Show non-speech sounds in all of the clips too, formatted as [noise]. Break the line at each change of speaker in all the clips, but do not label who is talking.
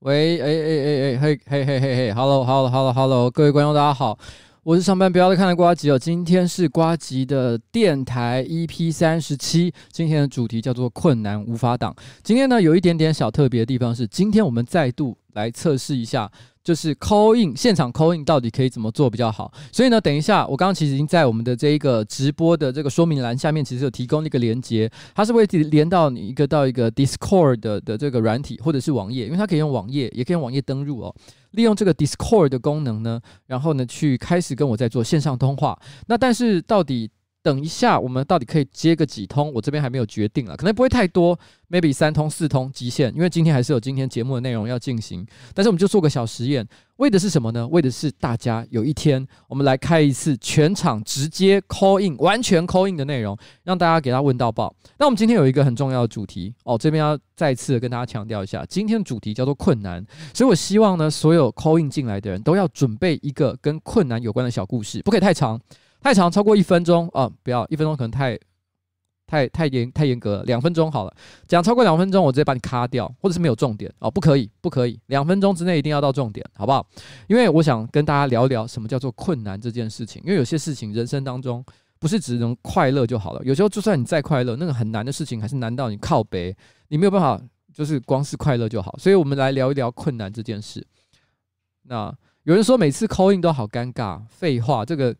喂，哎哎哎哎，嘿嘿嘿嘿嘿，Hello，Hello，Hello，Hello，各位观众大家好，我是上班不要再看的瓜吉哦，今天是瓜吉的电台 EP 三十七，今天的主题叫做困难无法挡。今天呢有一点点小特别的地方是，今天我们再度来测试一下。就是 call in 现场 call in 到底可以怎么做比较好？所以呢，等一下我刚刚其实已经在我们的这一个直播的这个说明栏下面，其实有提供一个连接，它是会连到你一个到一个 Discord 的的这个软体或者是网页，因为它可以用网页，也可以用网页登入哦。利用这个 Discord 的功能呢，然后呢去开始跟我在做线上通话。那但是到底？等一下，我们到底可以接个几通？我这边还没有决定了，可能不会太多，maybe 三通四通极限，因为今天还是有今天节目的内容要进行。但是我们就做个小实验，为的是什么呢？为的是大家有一天我们来开一次全场直接 call in，完全 call in 的内容，让大家给他问到爆。那我们今天有一个很重要的主题哦，这边要再次的跟大家强调一下，今天的主题叫做困难，所以我希望呢，所有 call in 进来的人都要准备一个跟困难有关的小故事，不可以太长。太长，超过一分钟啊！不要一分钟，可能太太太严太严格了。两分钟好了，讲超过两分钟，我直接把你卡掉，或者是没有重点哦，不可以，不可以。两分钟之内一定要到重点，好不好？因为我想跟大家聊聊什么叫做困难这件事情。因为有些事情人生当中不是只能快乐就好了，有时候就算你再快乐，那个很难的事情还是难到你靠北，你没有办法，就是光是快乐就好。所以我们来聊一聊困难这件事。那有人说每次 call in 都好尴尬，废话，这个。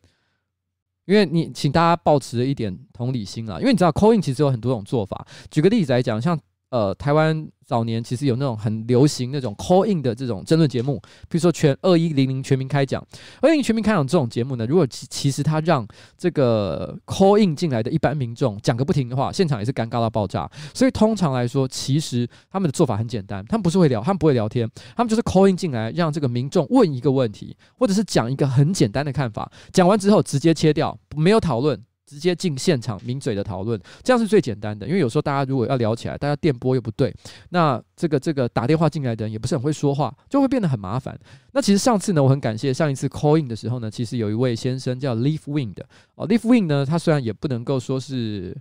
因为你，请大家保持一点同理心啊，因为你知道，coin 其实有很多种做法。举个例子来讲，像呃台湾早年其实有那种很流行那种 call in 的这种争论节目，比如说全二一零零全民开讲，二一零全民开讲这种节目呢，如果其其实他让这个 call in 进来的一般民众讲个不停的话，现场也是尴尬到爆炸。所以通常来说，其实他们的做法很简单，他们不是会聊，他们不会聊天，他们就是 call in 进来，让这个民众问一个问题，或者是讲一个很简单的看法，讲完之后直接切掉，没有讨论。直接进现场抿嘴的讨论，这样是最简单的。因为有时候大家如果要聊起来，大家电波又不对，那这个这个打电话进来的人也不是很会说话，就会变得很麻烦。那其实上次呢，我很感谢上一次 call in 的时候呢，其实有一位先生叫 Leaf Wing 的哦，Leaf Wing 呢，他虽然也不能够说是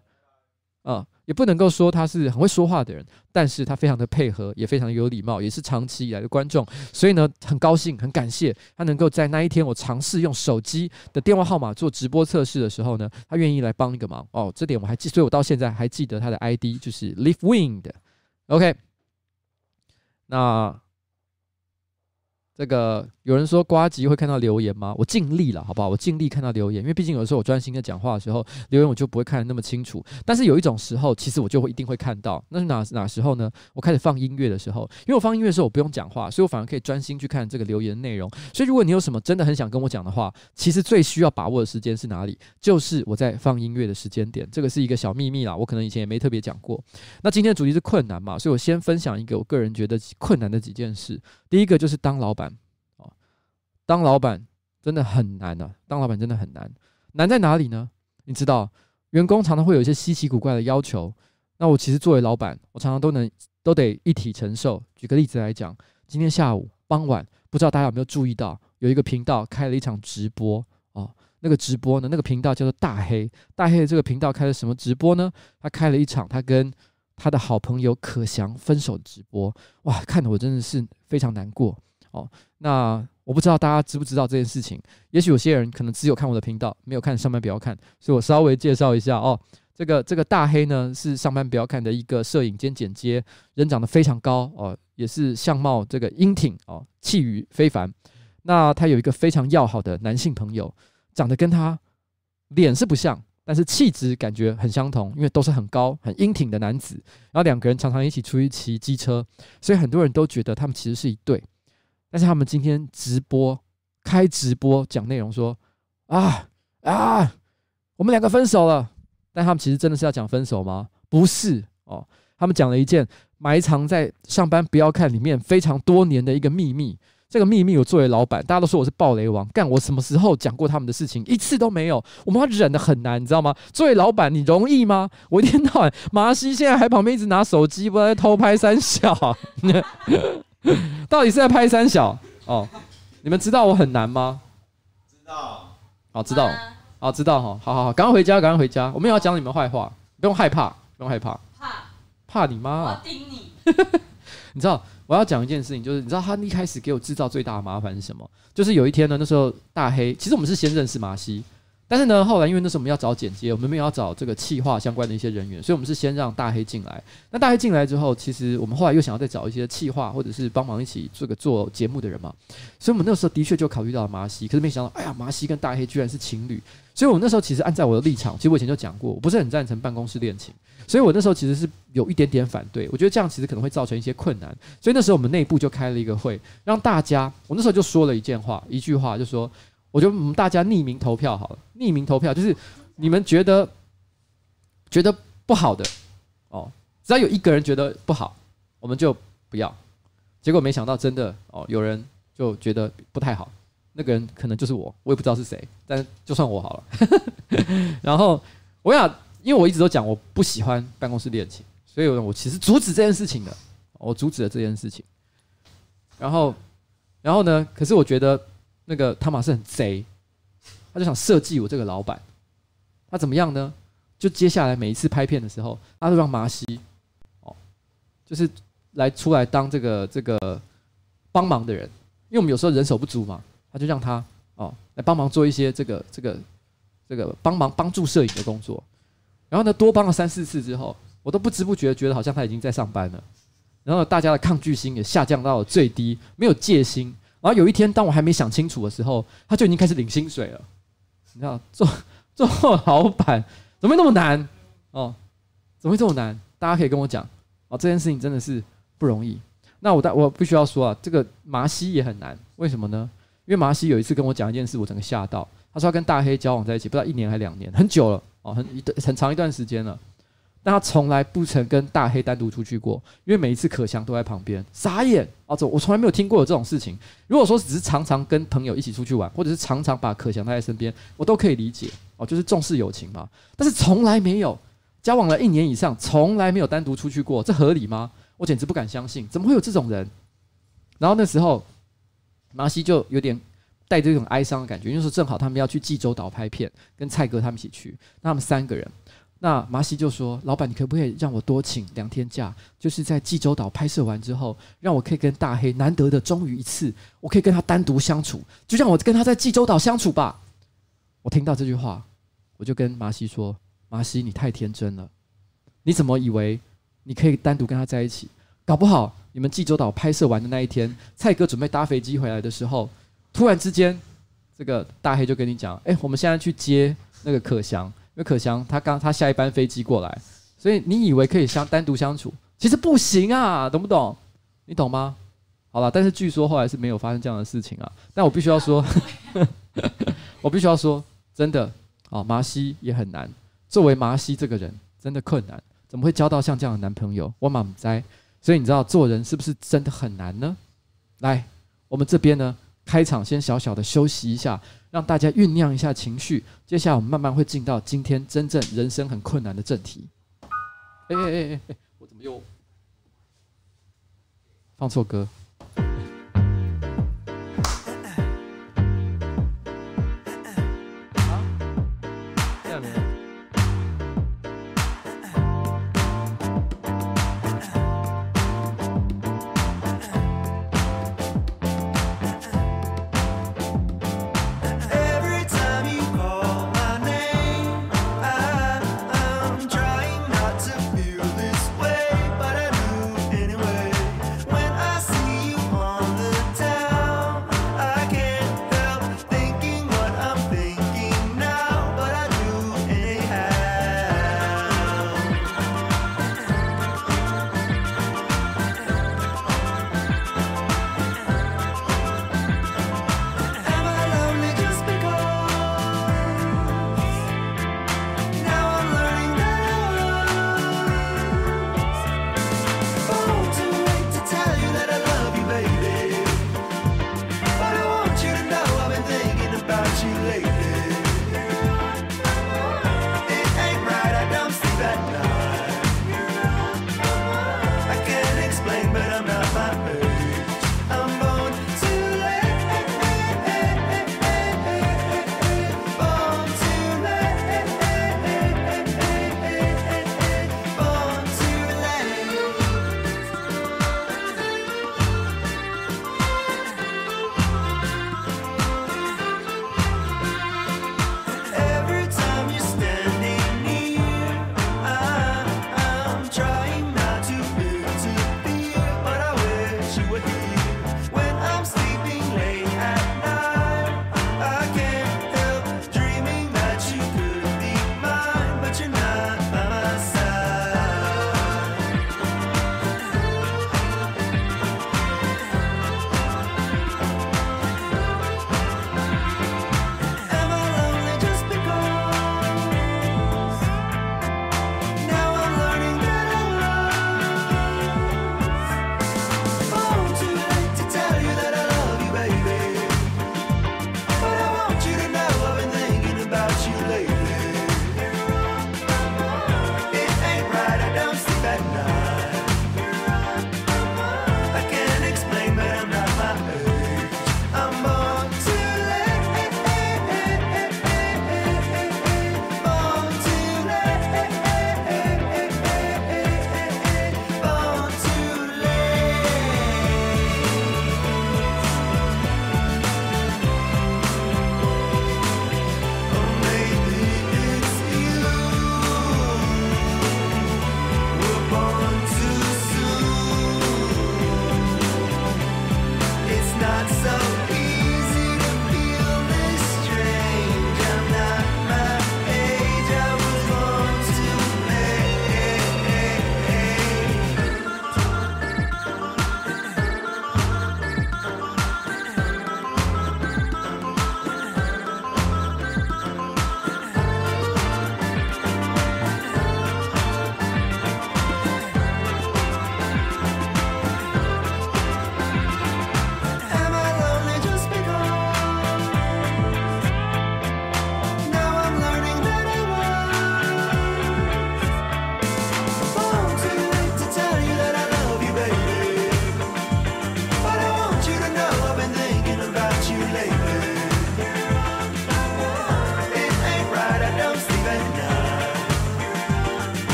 啊。也不能够说他是很会说话的人，但是他非常的配合，也非常有礼貌，也是长期以来的观众，所以呢，很高兴，很感谢他能够在那一天我尝试用手机的电话号码做直播测试的时候呢，他愿意来帮一个忙哦，这点我还记，所以我到现在还记得他的 ID 就是 Leaf Wind，OK。那。这个有人说瓜吉会看到留言吗？我尽力了，好不好？我尽力看到留言，因为毕竟有的时候我专心在讲话的时候，留言我就不会看得那么清楚。但是有一种时候，其实我就会一定会看到，那是哪哪时候呢？我开始放音乐的时候，因为我放音乐的时候我不用讲话，所以我反而可以专心去看这个留言内容。所以如果你有什么真的很想跟我讲的话，其实最需要把握的时间是哪里？就是我在放音乐的时间点。这个是一个小秘密啦，我可能以前也没特别讲过。那今天的主题是困难嘛，所以我先分享一个我个人觉得困难的几件事。第一个就是当老板。当老板真的很难啊！当老板真的很难，难在哪里呢？你知道，员工常常会有一些稀奇古怪的要求。那我其实作为老板，我常常都能都得一体承受。举个例子来讲，今天下午傍晚，不知道大家有没有注意到，有一个频道开了一场直播哦。那个直播呢，那个频道叫做大黑。大黑的这个频道开了什么直播呢？他开了一场他跟他的好朋友可翔分手的直播。哇，看得我真的是非常难过哦。那。我不知道大家知不知道这件事情，也许有些人可能只有看我的频道，没有看上班不要看，所以我稍微介绍一下哦。这个这个大黑呢是上班不要看的一个摄影兼剪接，人长得非常高哦，也是相貌这个英挺哦，气宇非凡。那他有一个非常要好的男性朋友，长得跟他脸是不像，但是气质感觉很相同，因为都是很高很英挺的男子。然后两个人常常一起出去骑机车，所以很多人都觉得他们其实是一对。但是他们今天直播开直播讲内容说啊啊，我们两个分手了。但他们其实真的是要讲分手吗？不是哦，他们讲了一件埋藏在上班不要看里面非常多年的一个秘密。这个秘密我作为老板，大家都说我是暴雷王，干我什么时候讲过他们的事情？一次都没有。我们要忍得很难，你知道吗？作为老板，你容易吗？我一天到晚，马西现在还旁边一直拿手机，不知道偷拍三小。[laughs] 到底是在拍三小哦？你们知道我很难吗？知道，好知道，好知道哈，好好好，赶快回家，赶快回家。我没有要讲你们坏话，不用害怕，不用害怕。怕怕你妈啊！我顶你。[laughs] 你知道我要讲一件事情，就是你知道他一开始给我制造最大的麻烦是什么？就是有一天呢，那时候大黑，其实我们是先认识马西。但是呢，后来因为那时候我们要找剪接，我们没有要找这个企划相关的一些人员，所以我们是先让大黑进来。那大黑进来之后，其实我们后来又想要再找一些企划或者是帮忙一起这个做节目的人嘛，所以我们那时候的确就考虑到了麻西，可是没想到，哎呀，麻西跟大黑居然是情侣。所以我那时候其实按照我的立场，其实我以前就讲过，我不是很赞成办公室恋情，所以我那时候其实是有一点点反对，我觉得这样其实可能会造成一些困难。所以那时候我们内部就开了一个会，让大家，我那时候就说了一件话，一句话，就说。我觉得我们大家匿名投票好了，匿名投票就是你们觉得觉得不好的哦，只要有一个人觉得不好，我们就不要。结果没想到真的哦，有人就觉得不太好，那个人可能就是我，我也不知道是谁，但就算我好了。[laughs] 然后我想，因为我一直都讲我不喜欢办公室恋情，所以我其实阻止这件事情的，我阻止了这件事情。然后，然后呢？可是我觉得。那个汤马斯很贼，他就想设计我这个老板，他怎么样呢？就接下来每一次拍片的时候，他都让麻西哦，就是来出来当这个这个帮忙的人，因为我们有时候人手不足嘛，他就让他哦来帮忙做一些这个这个这个帮忙帮助摄影的工作，然后呢多帮了三四次之后，我都不知不觉觉得好像他已经在上班了，然后大家的抗拒心也下降到了最低，没有戒心。然后有一天，当我还没想清楚的时候，他就已经开始领薪水了。你知道，做做老板怎么会那么难哦？怎么会这么难？大家可以跟我讲哦。这件事情真的是不容易。那我大我必须要说啊，这个麻西也很难。为什么呢？因为麻西有一次跟我讲一件事，我整个吓到。他说他跟大黑交往在一起，不知道一年还两年，很久了哦，很一段很长一段时间了。但他从来不曾跟大黑单独出去过，因为每一次可翔都在旁边，傻眼啊！这我从来没有听过有这种事情。如果说只是常常跟朋友一起出去玩，或者是常常把可翔带在身边，我都可以理解哦，就是重视友情嘛。但是从来没有交往了一年以上，从来没有单独出去过，这合理吗？我简直不敢相信，怎么会有这种人？然后那时候，麻西就有点带着一种哀伤的感觉，因为说正好他们要去济州岛拍片，跟蔡哥他们一起去，那他们三个人。那麻西就说：“老板，你可不可以让我多请两天假？就是在济州岛拍摄完之后，让我可以跟大黑难得的终于一次，我可以跟他单独相处，就让我跟他在济州岛相处吧。”我听到这句话，我就跟麻西说：“麻西，你太天真了，你怎么以为你可以单独跟他在一起？搞不好你们济州岛拍摄完的那一天，蔡哥准备搭飞机回来的时候，突然之间，这个大黑就跟你讲：“哎，我们现在去接那个可翔，因为可翔他刚他下一班飞机过来，所以你以为可以相单独相处，其实不行啊，懂不懂？你懂吗？好了，但是据说后来是没有发生这样的事情啊。但我必须要说，[laughs] 我必须要说，真的啊，麻西也很难。作为麻西这个人，真的困难。”怎么会交到像这样的男朋友？我满栽，所以你知道做人是不是真的很难呢？来，我们这边呢，开场先小小的休息一下，让大家酝酿一下情绪。接下来我们慢慢会进到今天真正人生很困难的正题。哎哎哎哎，我怎么又放错歌？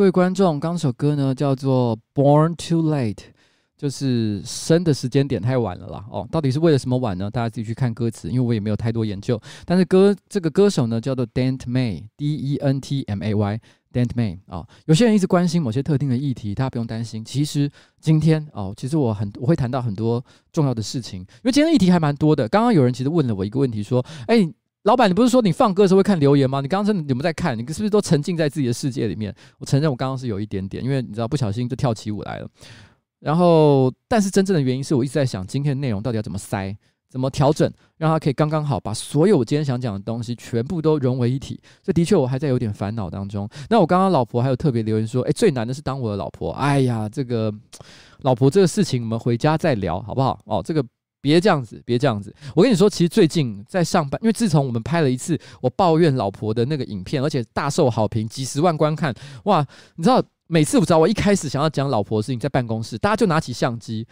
各位观众，刚首歌呢叫做《Born Too Late》，就是生的时间点太晚了啦。哦，到底是为了什么晚呢？大家自己去看歌词，因为我也没有太多研究。但是歌这个歌手呢叫做 Dent May，D E N T M A Y，Dent May 啊、哦。有些人一直关心某些特定的议题，大家不用担心。其实今天哦，其实我很我会谈到很多重要的事情，因为今天议题还蛮多的。刚刚有人其实问了我一个问题，说：“哎。”老板，你不是说你放歌的时候会看留言吗？你刚刚真的有没有在看？你是不是都沉浸在自己的世界里面？我承认我刚刚是有一点点，因为你知道不小心就跳起舞来了。然后，但是真正的原因是我一直在想今天的内容到底要怎么塞、怎么调整，让它可以刚刚好把所有我今天想讲的东西全部都融为一体。这的确我还在有点烦恼当中。那我刚刚老婆还有特别留言说：“诶，最难的是当我的老婆。”哎呀，这个老婆这个事情我们回家再聊好不好？哦，这个。别这样子，别这样子。我跟你说，其实最近在上班，因为自从我们拍了一次我抱怨老婆的那个影片，而且大受好评，几十万观看，哇！你知道，每次我知道我一开始想要讲老婆的事情，在办公室，大家就拿起相机。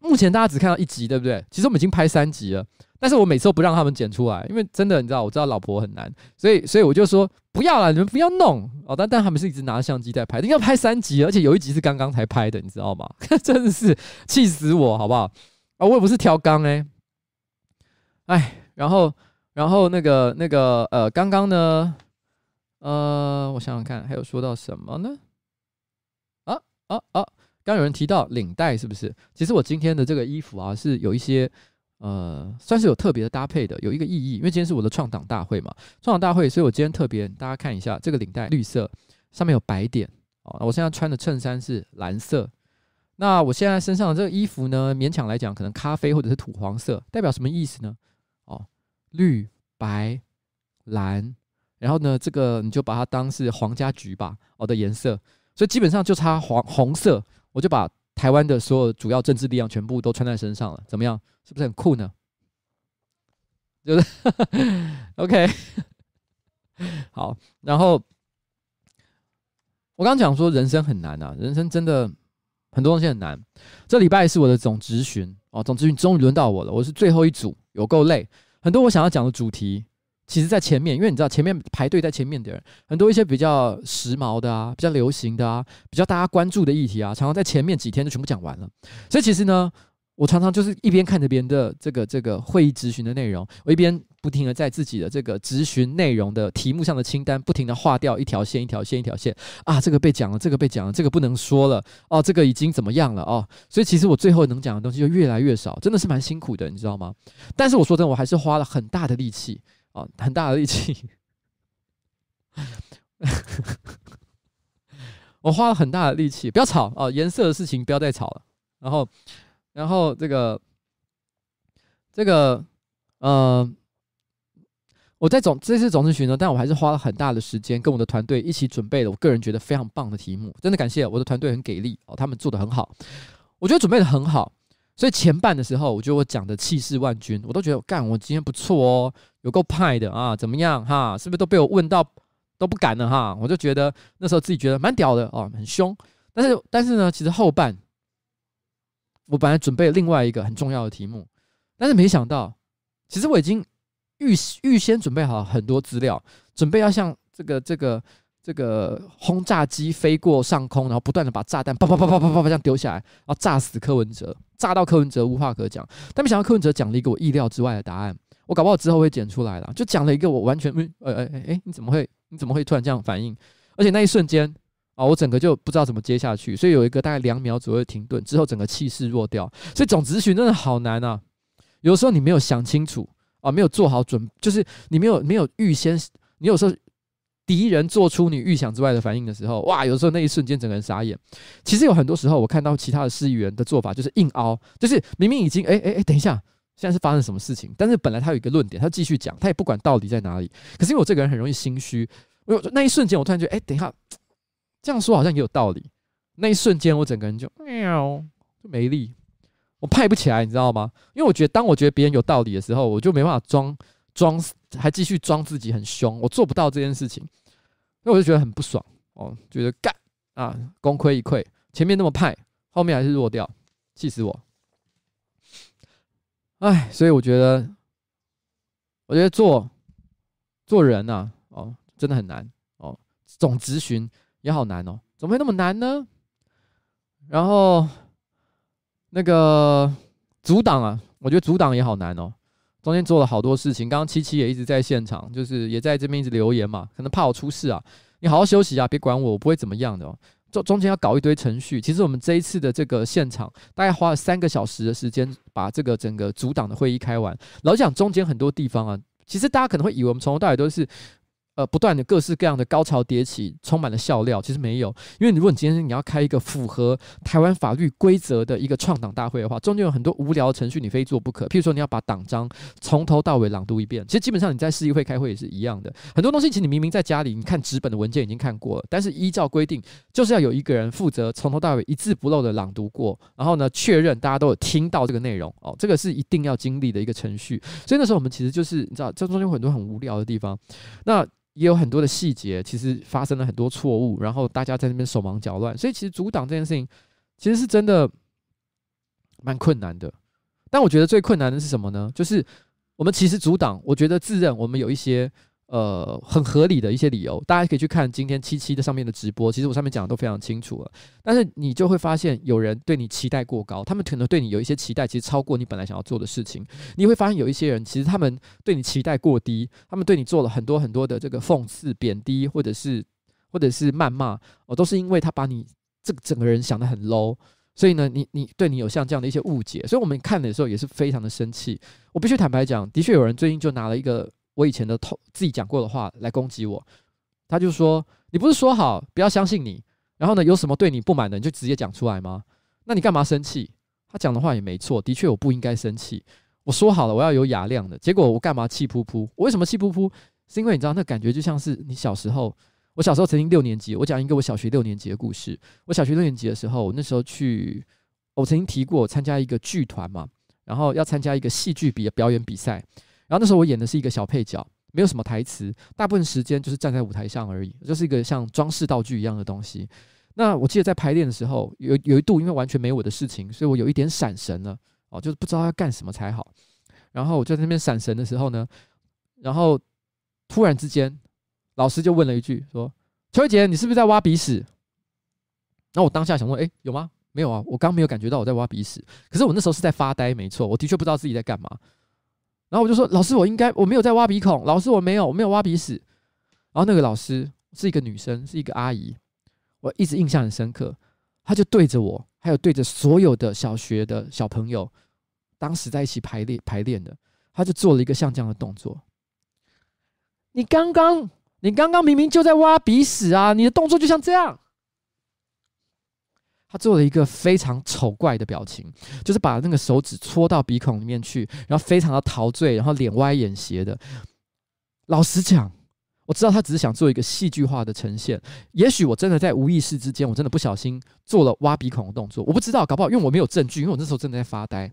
目前大家只看到一集，对不对？其实我们已经拍三集了，但是我每次都不让他们剪出来，因为真的，你知道，我知道老婆很难，所以，所以我就说不要了，你们不要弄哦。但但他们是一直拿着相机在拍，应该拍三集，而且有一集是刚刚才拍的，你知道吗？[laughs] 真的是气死我，好不好？啊，我也不是挑缸哎，哎，然后，然后那个那个呃，刚刚呢，呃，我想想看，还有说到什么呢？啊啊啊！刚有人提到领带，是不是？其实我今天的这个衣服啊，是有一些呃，算是有特别的搭配的，有一个意义，因为今天是我的创党大会嘛，创党大会，所以我今天特别，大家看一下这个领带，绿色，上面有白点哦。我现在穿的衬衫是蓝色。那我现在身上的这个衣服呢，勉强来讲，可能咖啡或者是土黄色，代表什么意思呢？哦，绿、白、蓝，然后呢，这个你就把它当是皇家橘吧，哦的颜色，所以基本上就差黄红色，我就把台湾的所有主要政治力量全部都穿在身上了，怎么样？是不是很酷呢？就是 [laughs] OK，[laughs] 好，然后我刚刚讲说人生很难啊，人生真的。很多东西很难。这礼拜是我的总质询哦，总质询终于轮到我了。我是最后一组，有够累。很多我想要讲的主题，其实在前面，因为你知道前面排队在前面的人，很多一些比较时髦的啊，比较流行的啊，比较大家关注的议题啊，常常在前面几天就全部讲完了。所以其实呢。我常常就是一边看着别人的这个这个会议质询的内容，我一边不停的在自己的这个咨询内容的题目上的清单不停的划掉一条线一条线一条线啊，这个被讲了，这个被讲了，这个不能说了哦，这个已经怎么样了哦，所以其实我最后能讲的东西就越来越少，真的是蛮辛苦的，你知道吗？但是我说真的，我还是花了很大的力气啊，很大的力气，[laughs] 我花了很大的力气，不要吵哦，颜色的事情不要再吵了，然后。然后这个，这个，呃，我在总这次总质询呢，但我还是花了很大的时间跟我的团队一起准备了，我个人觉得非常棒的题目，真的感谢我的团队很给力哦，他们做的很好，我觉得准备的很好，所以前半的时候，我觉得我讲的气势万钧，我都觉得干，我今天不错哦，有够派的啊，怎么样哈？是不是都被我问到都不敢了哈？我就觉得那时候自己觉得蛮屌的哦，很凶，但是但是呢，其实后半。我本来准备另外一个很重要的题目，但是没想到，其实我已经预预先准备好很多资料，准备要像这个这个这个轰炸机飞过上空，然后不断的把炸弹啪啪啪啪啪啪啪这样丢下来，然后炸死柯文哲，炸到柯文哲无话可讲。但没想到柯文哲讲了一个我意料之外的答案，我搞不好之后会剪出来了，就讲了一个我完全没呃呃哎，你怎么会你怎么会突然这样反应？而且那一瞬间。啊，我整个就不知道怎么接下去，所以有一个大概两秒左右的停顿之后，整个气势弱掉。所以总咨询真的好难啊！有时候你没有想清楚啊，没有做好准，就是你没有没有预先，你有时候敌人做出你预想之外的反应的时候，哇！有时候那一瞬间整个人傻眼。其实有很多时候，我看到其他的市议员的做法就是硬凹，就是明明已经哎哎哎，等一下，现在是发生什么事情？但是本来他有一个论点，他继续讲，他也不管到底在哪里。可是因为我这个人很容易心虚，我那一瞬间我突然觉得，哎，等一下。这样说好像也有道理。那一瞬间，我整个人就喵，就没力，我派不起来，你知道吗？因为我觉得，当我觉得别人有道理的时候，我就没办法装装，还继续装自己很凶，我做不到这件事情，那我就觉得很不爽哦，觉得干啊，功亏一篑。前面那么派，后面还是弱掉，气死我！哎，所以我觉得，我觉得做做人呐、啊，哦，真的很难哦。总咨询。也好难哦，怎么会那么难呢？然后那个组党啊，我觉得组党也好难哦，中间做了好多事情。刚刚七七也一直在现场，就是也在这边一直留言嘛，可能怕我出事啊，你好好休息啊，别管我，我不会怎么样的哦。中中间要搞一堆程序，其实我们这一次的这个现场大概花了三个小时的时间，把这个整个组党的会议开完。老讲，中间很多地方啊，其实大家可能会以为我们从头到尾都是。呃，不断的各式各样的高潮迭起，充满了笑料。其实没有，因为如果你今天你要开一个符合台湾法律规则的一个创党大会的话，中间有很多无聊的程序，你非做不可。譬如说，你要把党章从头到尾朗读一遍。其实基本上你在市议会开会也是一样的。很多东西其实你明明在家里，你看纸本的文件已经看过了，但是依照规定，就是要有一个人负责从头到尾一字不漏的朗读过，然后呢，确认大家都有听到这个内容。哦，这个是一定要经历的一个程序。所以那时候我们其实就是你知道，这中间有很多很无聊的地方。那也有很多的细节，其实发生了很多错误，然后大家在那边手忙脚乱，所以其实阻挡这件事情其实是真的蛮困难的。但我觉得最困难的是什么呢？就是我们其实阻挡，我觉得自认我们有一些。呃，很合理的一些理由，大家可以去看今天七七的上面的直播。其实我上面讲的都非常清楚了，但是你就会发现有人对你期待过高，他们可能对你有一些期待，其实超过你本来想要做的事情。你会发现有一些人，其实他们对你期待过低，他们对你做了很多很多的这个讽刺、贬低，或者是或者是谩骂，哦，都是因为他把你这个整个人想得很 low，所以呢，你你对你有像这样的一些误解，所以我们看的时候也是非常的生气。我必须坦白讲，的确有人最近就拿了一个。我以前的头自己讲过的话来攻击我，他就说：“你不是说好不要相信你，然后呢，有什么对你不满的你就直接讲出来吗？那你干嘛生气？”他讲的话也没错，的确我不应该生气。我说好了我要有雅量的，结果我干嘛气噗噗？我为什么气噗噗？是因为你知道那感觉就像是你小时候，我小时候曾经六年级，我讲一个我小学六年级的故事。我小学六年级的时候，那时候去，我曾经提过参加一个剧团嘛，然后要参加一个戏剧比表演比赛。然后那时候我演的是一个小配角，没有什么台词，大部分时间就是站在舞台上而已，就是一个像装饰道具一样的东西。那我记得在排练的时候，有有一度因为完全没我的事情，所以我有一点闪神了哦，就是不知道要干什么才好。然后我就在那边闪神的时候呢，然后突然之间，老师就问了一句说：“邱杰，你是不是在挖鼻屎？”那我当下想说：“诶，有吗？没有啊，我刚没有感觉到我在挖鼻屎。可是我那时候是在发呆，没错，我的确不知道自己在干嘛。”然后我就说：“老师，我应该我没有在挖鼻孔。老师，我没有，我没有挖鼻屎。”然后那个老师是一个女生，是一个阿姨，我一直印象很深刻。她就对着我，还有对着所有的小学的小朋友，当时在一起排练排练的，她就做了一个像这样的动作。你刚刚，你刚刚明明就在挖鼻屎啊！你的动作就像这样。他做了一个非常丑怪的表情，就是把那个手指戳到鼻孔里面去，然后非常的陶醉，然后脸歪眼斜的。老实讲，我知道他只是想做一个戏剧化的呈现。也许我真的在无意识之间，我真的不小心做了挖鼻孔的动作，我不知道，搞不好因为我没有证据，因为我那时候真的在发呆，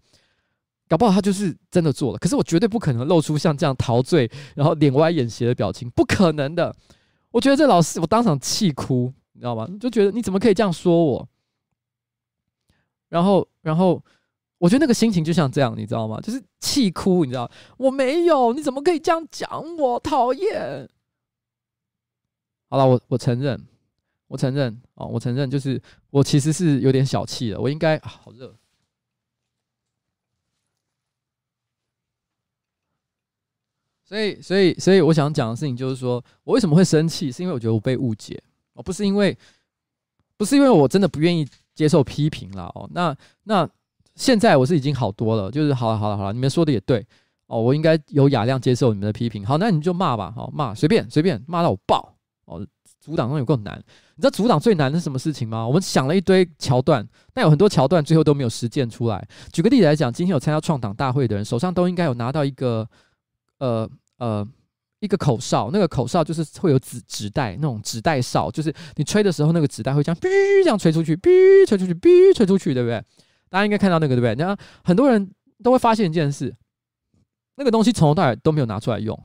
搞不好他就是真的做了。可是我绝对不可能露出像这样陶醉，然后脸歪眼斜的表情，不可能的。我觉得这老师，我当场气哭，你知道吗？就觉得你怎么可以这样说我？然后，然后，我觉得那个心情就像这样，你知道吗？就是气哭，你知道？我没有，你怎么可以这样讲我？讨厌！好了，我我承认，我承认哦，我承认，就是我其实是有点小气的，我应该，好热。所以，所以，所以，我想讲的事情就是说，我为什么会生气？是因为我觉得我被误解，哦，不是因为，不是因为我真的不愿意。接受批评了哦，那那现在我是已经好多了，就是好了好了好了，你们说的也对哦，我应该有雅量接受你们的批评。好，那你就骂吧，好骂随便随便骂到我爆哦。阻挡中有够难，你知道阻挡最难的是什么事情吗？我们想了一堆桥段，但有很多桥段最后都没有实践出来。举个例子来讲，今天有参加创党大会的人，手上都应该有拿到一个呃呃。一个口哨，那个口哨就是会有纸纸袋，那种纸袋哨，就是你吹的时候，那个纸袋会这样，哔这样吹出去，哔吹出去，哔吹出去，对不对？大家应该看到那个，对不对？然后很多人都会发现一件事，那个东西从头到尾都没有拿出来用，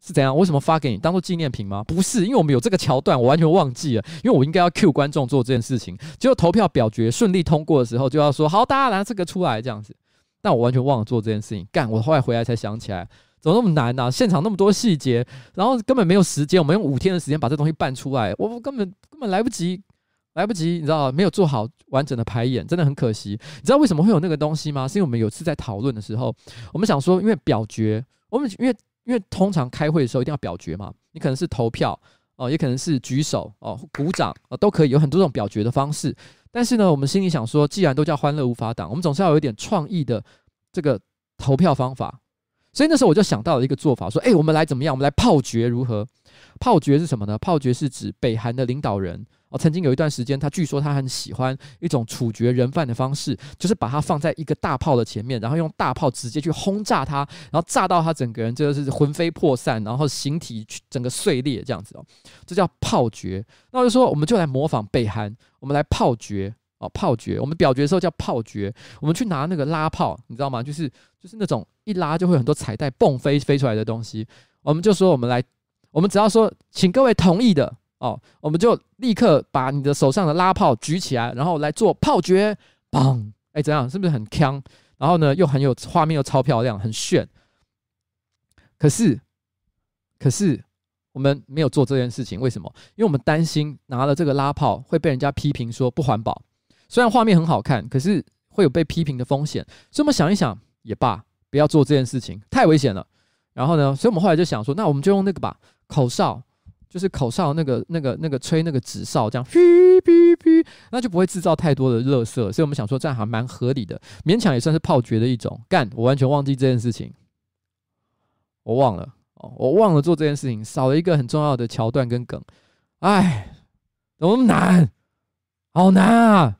是怎样？为什么发给你当做纪念品吗？不是，因为我们有这个桥段，我完全忘记了，因为我应该要 cue 观众做这件事情。结果投票表决顺利通过的时候，就要说好，大家拿这个出来这样子，但我完全忘了做这件事情。干，我后来回来才想起来。
怎么那么难呢、现场那么多细节，然后根本没有时间，我们用五天的时间把这东西办出来，我根本根本来不及，来不及，你知道没有做好完整的排演，真的很可惜。你知道为什么会有那个东西吗？是因为我们有次在讨论的时候，我们想说，因为表决，我们因为因为通常开会的时候一定要表决嘛，你可能是投票哦，也可能是举手哦，鼓掌哦，都可以有很多种表决的方式。但是呢，我们心里想说，既然都叫欢乐无法挡，我们总是要有一点创意的这个投票方法。所以那时候我就想到了一个做法，说：“哎，我们来怎么样？我们来炮决如何？炮决是什么呢？炮决是指北韩的领导人哦，曾经有一段时间，他据说他很喜欢一种处决人犯的方式，就是把他放在一个大炮的前面，然后用大炮直接去轰炸他，然后炸到他整个人就是魂飞魄散，然后形体整个碎裂这样子哦，这叫炮决。那我就说，我们就来模仿北韩，我们来炮决。”哦，炮决，我们表决的时候叫炮决。我们去拿那个拉炮，你知道吗？就是就是那种一拉就会很多彩带蹦飞飞出来的东西。我们就说，我们来，我们只要说，请各位同意的哦，我们就立刻把你的手上的拉炮举起来，然后来做炮决，砰！哎，怎样？是不是很锵？然后呢，又很有画面，又超漂亮，很炫。可是，可是我们没有做这件事情，为什么？因为我们担心拿了这个拉炮会被人家批评说不环保。虽然画面很好看，可是会有被批评的风险，所以我们想一想也罢，不要做这件事情，太危险了。然后呢，所以我们后来就想说，那我们就用那个吧，口哨，就是口哨那个那个那个吹那个纸哨，这样嘘嘘嘘，那就不会制造太多的垃圾。所以我们想说这样还蛮合理的，勉强也算是炮决的一种。干，我完全忘记这件事情，我忘了，我忘了做这件事情，少了一个很重要的桥段跟梗。哎，怎么那么难？好难啊！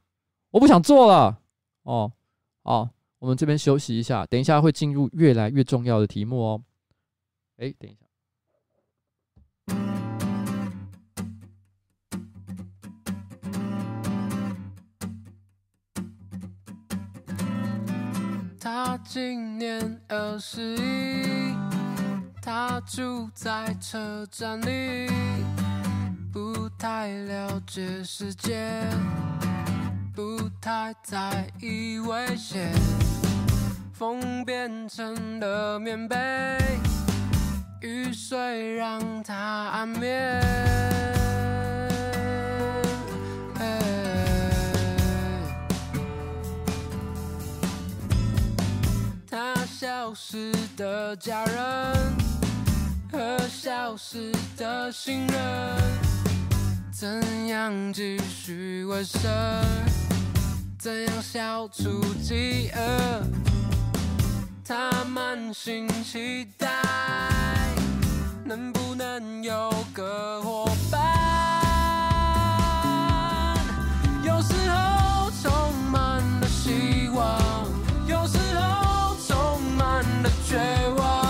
我不想做了，哦，哦，我们这边休息一下，等一下会进入越来越重要的题目哦。哎，等一下。他今年二十一，他住在车站里，不太了解世界。不太在意危险，风变成了棉被，雨水让它安眠。他消失的家人和消失的新人，怎样继续为生？怎样消除饥饿？他满心期待，能不能有个伙伴？有时候充满了希望，有时候充满了绝望。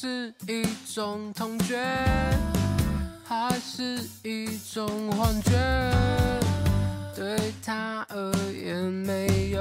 是一种痛觉，还是一种幻觉？对他而
言没有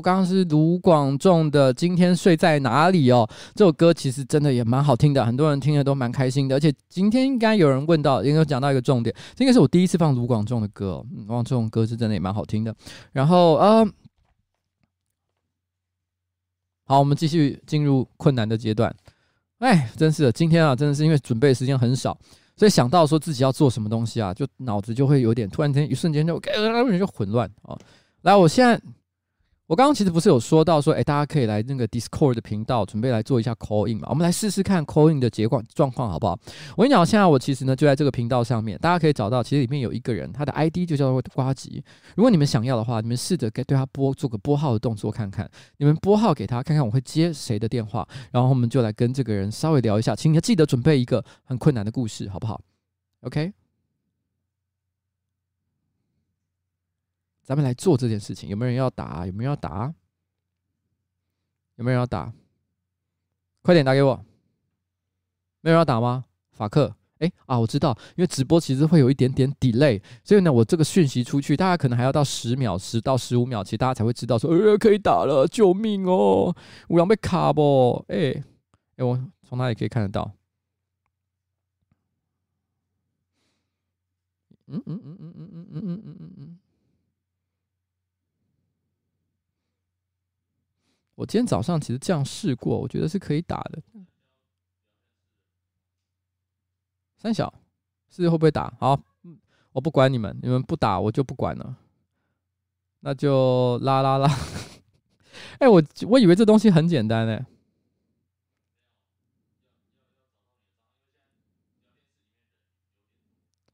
刚刚是卢广仲的《今天睡在哪里》哦，这首歌其实真的也蛮好听的，很多人听了都蛮开心的。而且今天应该有人问到，应该讲到一个重点，这应该是我第一次放卢广仲的歌哦。嗯，哇，这种歌是真的也蛮好听的。然后，呃，好，我们继续进入困难的阶段。哎，真是的，今天啊，真的是因为准备时间很少。所以想到说自己要做什么东西啊，就脑子就会有点突然间一瞬间就呃就混乱啊。来，我现在。我刚刚其实不是有说到说，哎，大家可以来那个 Discord 的频道，准备来做一下 call in 嘛？我们来试试看 call in 的结果状况好不好？我跟你讲，现在我其实呢就在这个频道上面，大家可以找到，其实里面有一个人，他的 ID 就叫做瓜吉。如果你们想要的话，你们试着给对他拨做个拨号的动作看看，你们拨号给他看看，我会接谁的电话，然后我们就来跟这个人稍微聊一下。请你要记得准备一个很困难的故事，好不好？OK。咱们来做这件事情，有没有人要打？有没有人要打？有没有人要打？快点打给我！没有人要打吗？法克，哎啊，我知道，因为直播其实会有一点点 delay，所以呢，我这个讯息出去，大家可能还要到十秒、十到十五秒，其实大家才会知道说，呃，可以打了，救命哦！我要被卡不？哎哎，我从哪里可以看得到？嗯嗯嗯嗯嗯嗯嗯嗯嗯嗯。我今天早上其实这样试过，我觉得是可以打的。三小，试试会不会打？好，我不管你们，你们不打我就不管了。那就拉拉拉。[laughs] 哎、欸，我我以为这东西很简单哎，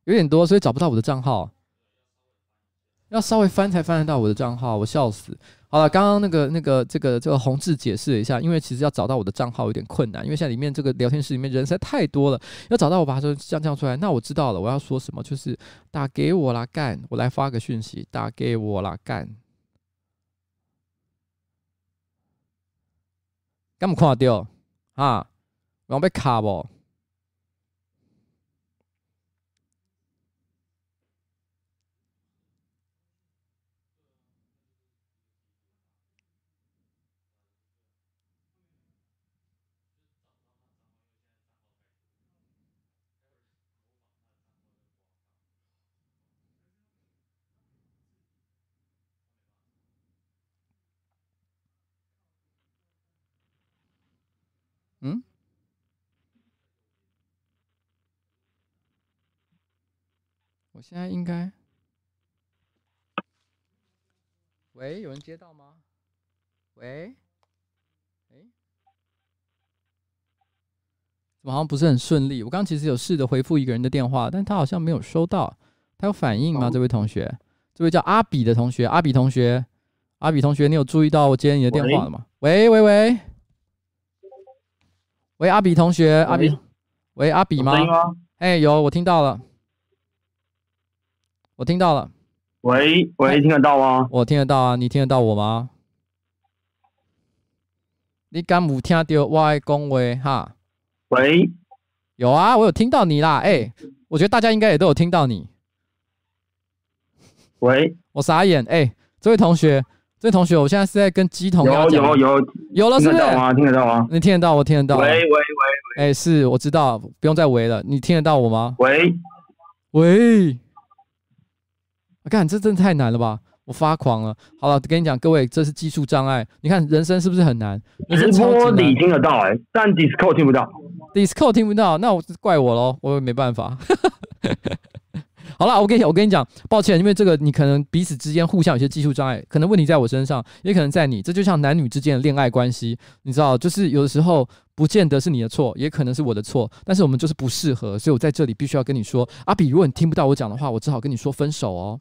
有点多，所以找不到我的账号。要稍微翻才翻得到我的账号，我笑死。好了，刚刚那个、那个、这个、这个红字解释了一下，因为其实要找到我的账号有点困难，因为现在里面这个聊天室里面人实在太多了，要找到我把它说这样这样出来。那我知道了，我要说什么，就是打给我啦，干！我来发个讯息，打给我啦，干！干嘛垮掉啊？我要被卡不？嗯，我现在应该，喂，有人接到吗？喂，哎，怎么好像不是很顺利？我刚其实有试着回复一个人的电话，但他好像没有收到。他有反应吗？这位同学，这位叫阿比的同学，阿比同学，阿比同学，你有注意到我接你的电话了吗？喂喂喂。喂，阿比同学，阿比，喂，阿比吗？哎、欸，有，我听到了，我听到了。
喂喂，听得到吗？
我听得到啊，你听得到我吗？你敢有听到我的讲话哈？
喂，
有啊，我有听到你啦。哎、欸，我觉得大家应该也都有听到你。
喂，
我傻眼。哎、欸，这位同学。这位同学，我现在是在跟乩童聊。
有有有
有了，是不是？听得到吗？
听得到吗？
你听得到？我听得到。
喂喂喂！
哎、欸，是，我知道，不用再喂了。你听得到我吗？
喂
喂！我看这真的太难了吧！我发狂了。好了，跟你讲，各位，这是技术障碍。你看人生是不是很难？
直播你听得到哎、欸，但 Discord 听不到。
Discord 听不到，那我怪我喽，我也没办法。[laughs] 好了，我跟你讲，我跟你讲，抱歉，因为这个你可能彼此之间互相有些技术障碍，可能问题在我身上，也可能在你。这就像男女之间的恋爱关系，你知道，就是有的时候不见得是你的错，也可能是我的错，但是我们就是不适合，所以我在这里必须要跟你说，阿比，如果你听不到我讲的话，我只好跟你说分手哦。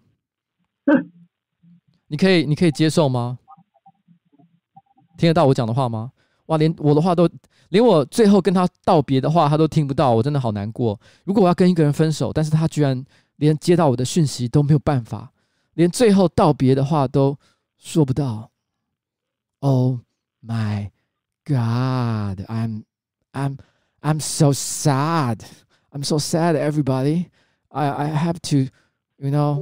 [laughs] 你可以，你可以接受吗？听得到我讲的话吗？哇，连我的话都，连我最后跟他道别的话他都听不到，我真的好难过。如果我要跟一个人分手，但是他居然。连接到我的讯息都没有办法，连最后道别的话都说不到。Oh my God, I'm I'm I'm so sad. I'm so sad, everybody. I I have to, you know,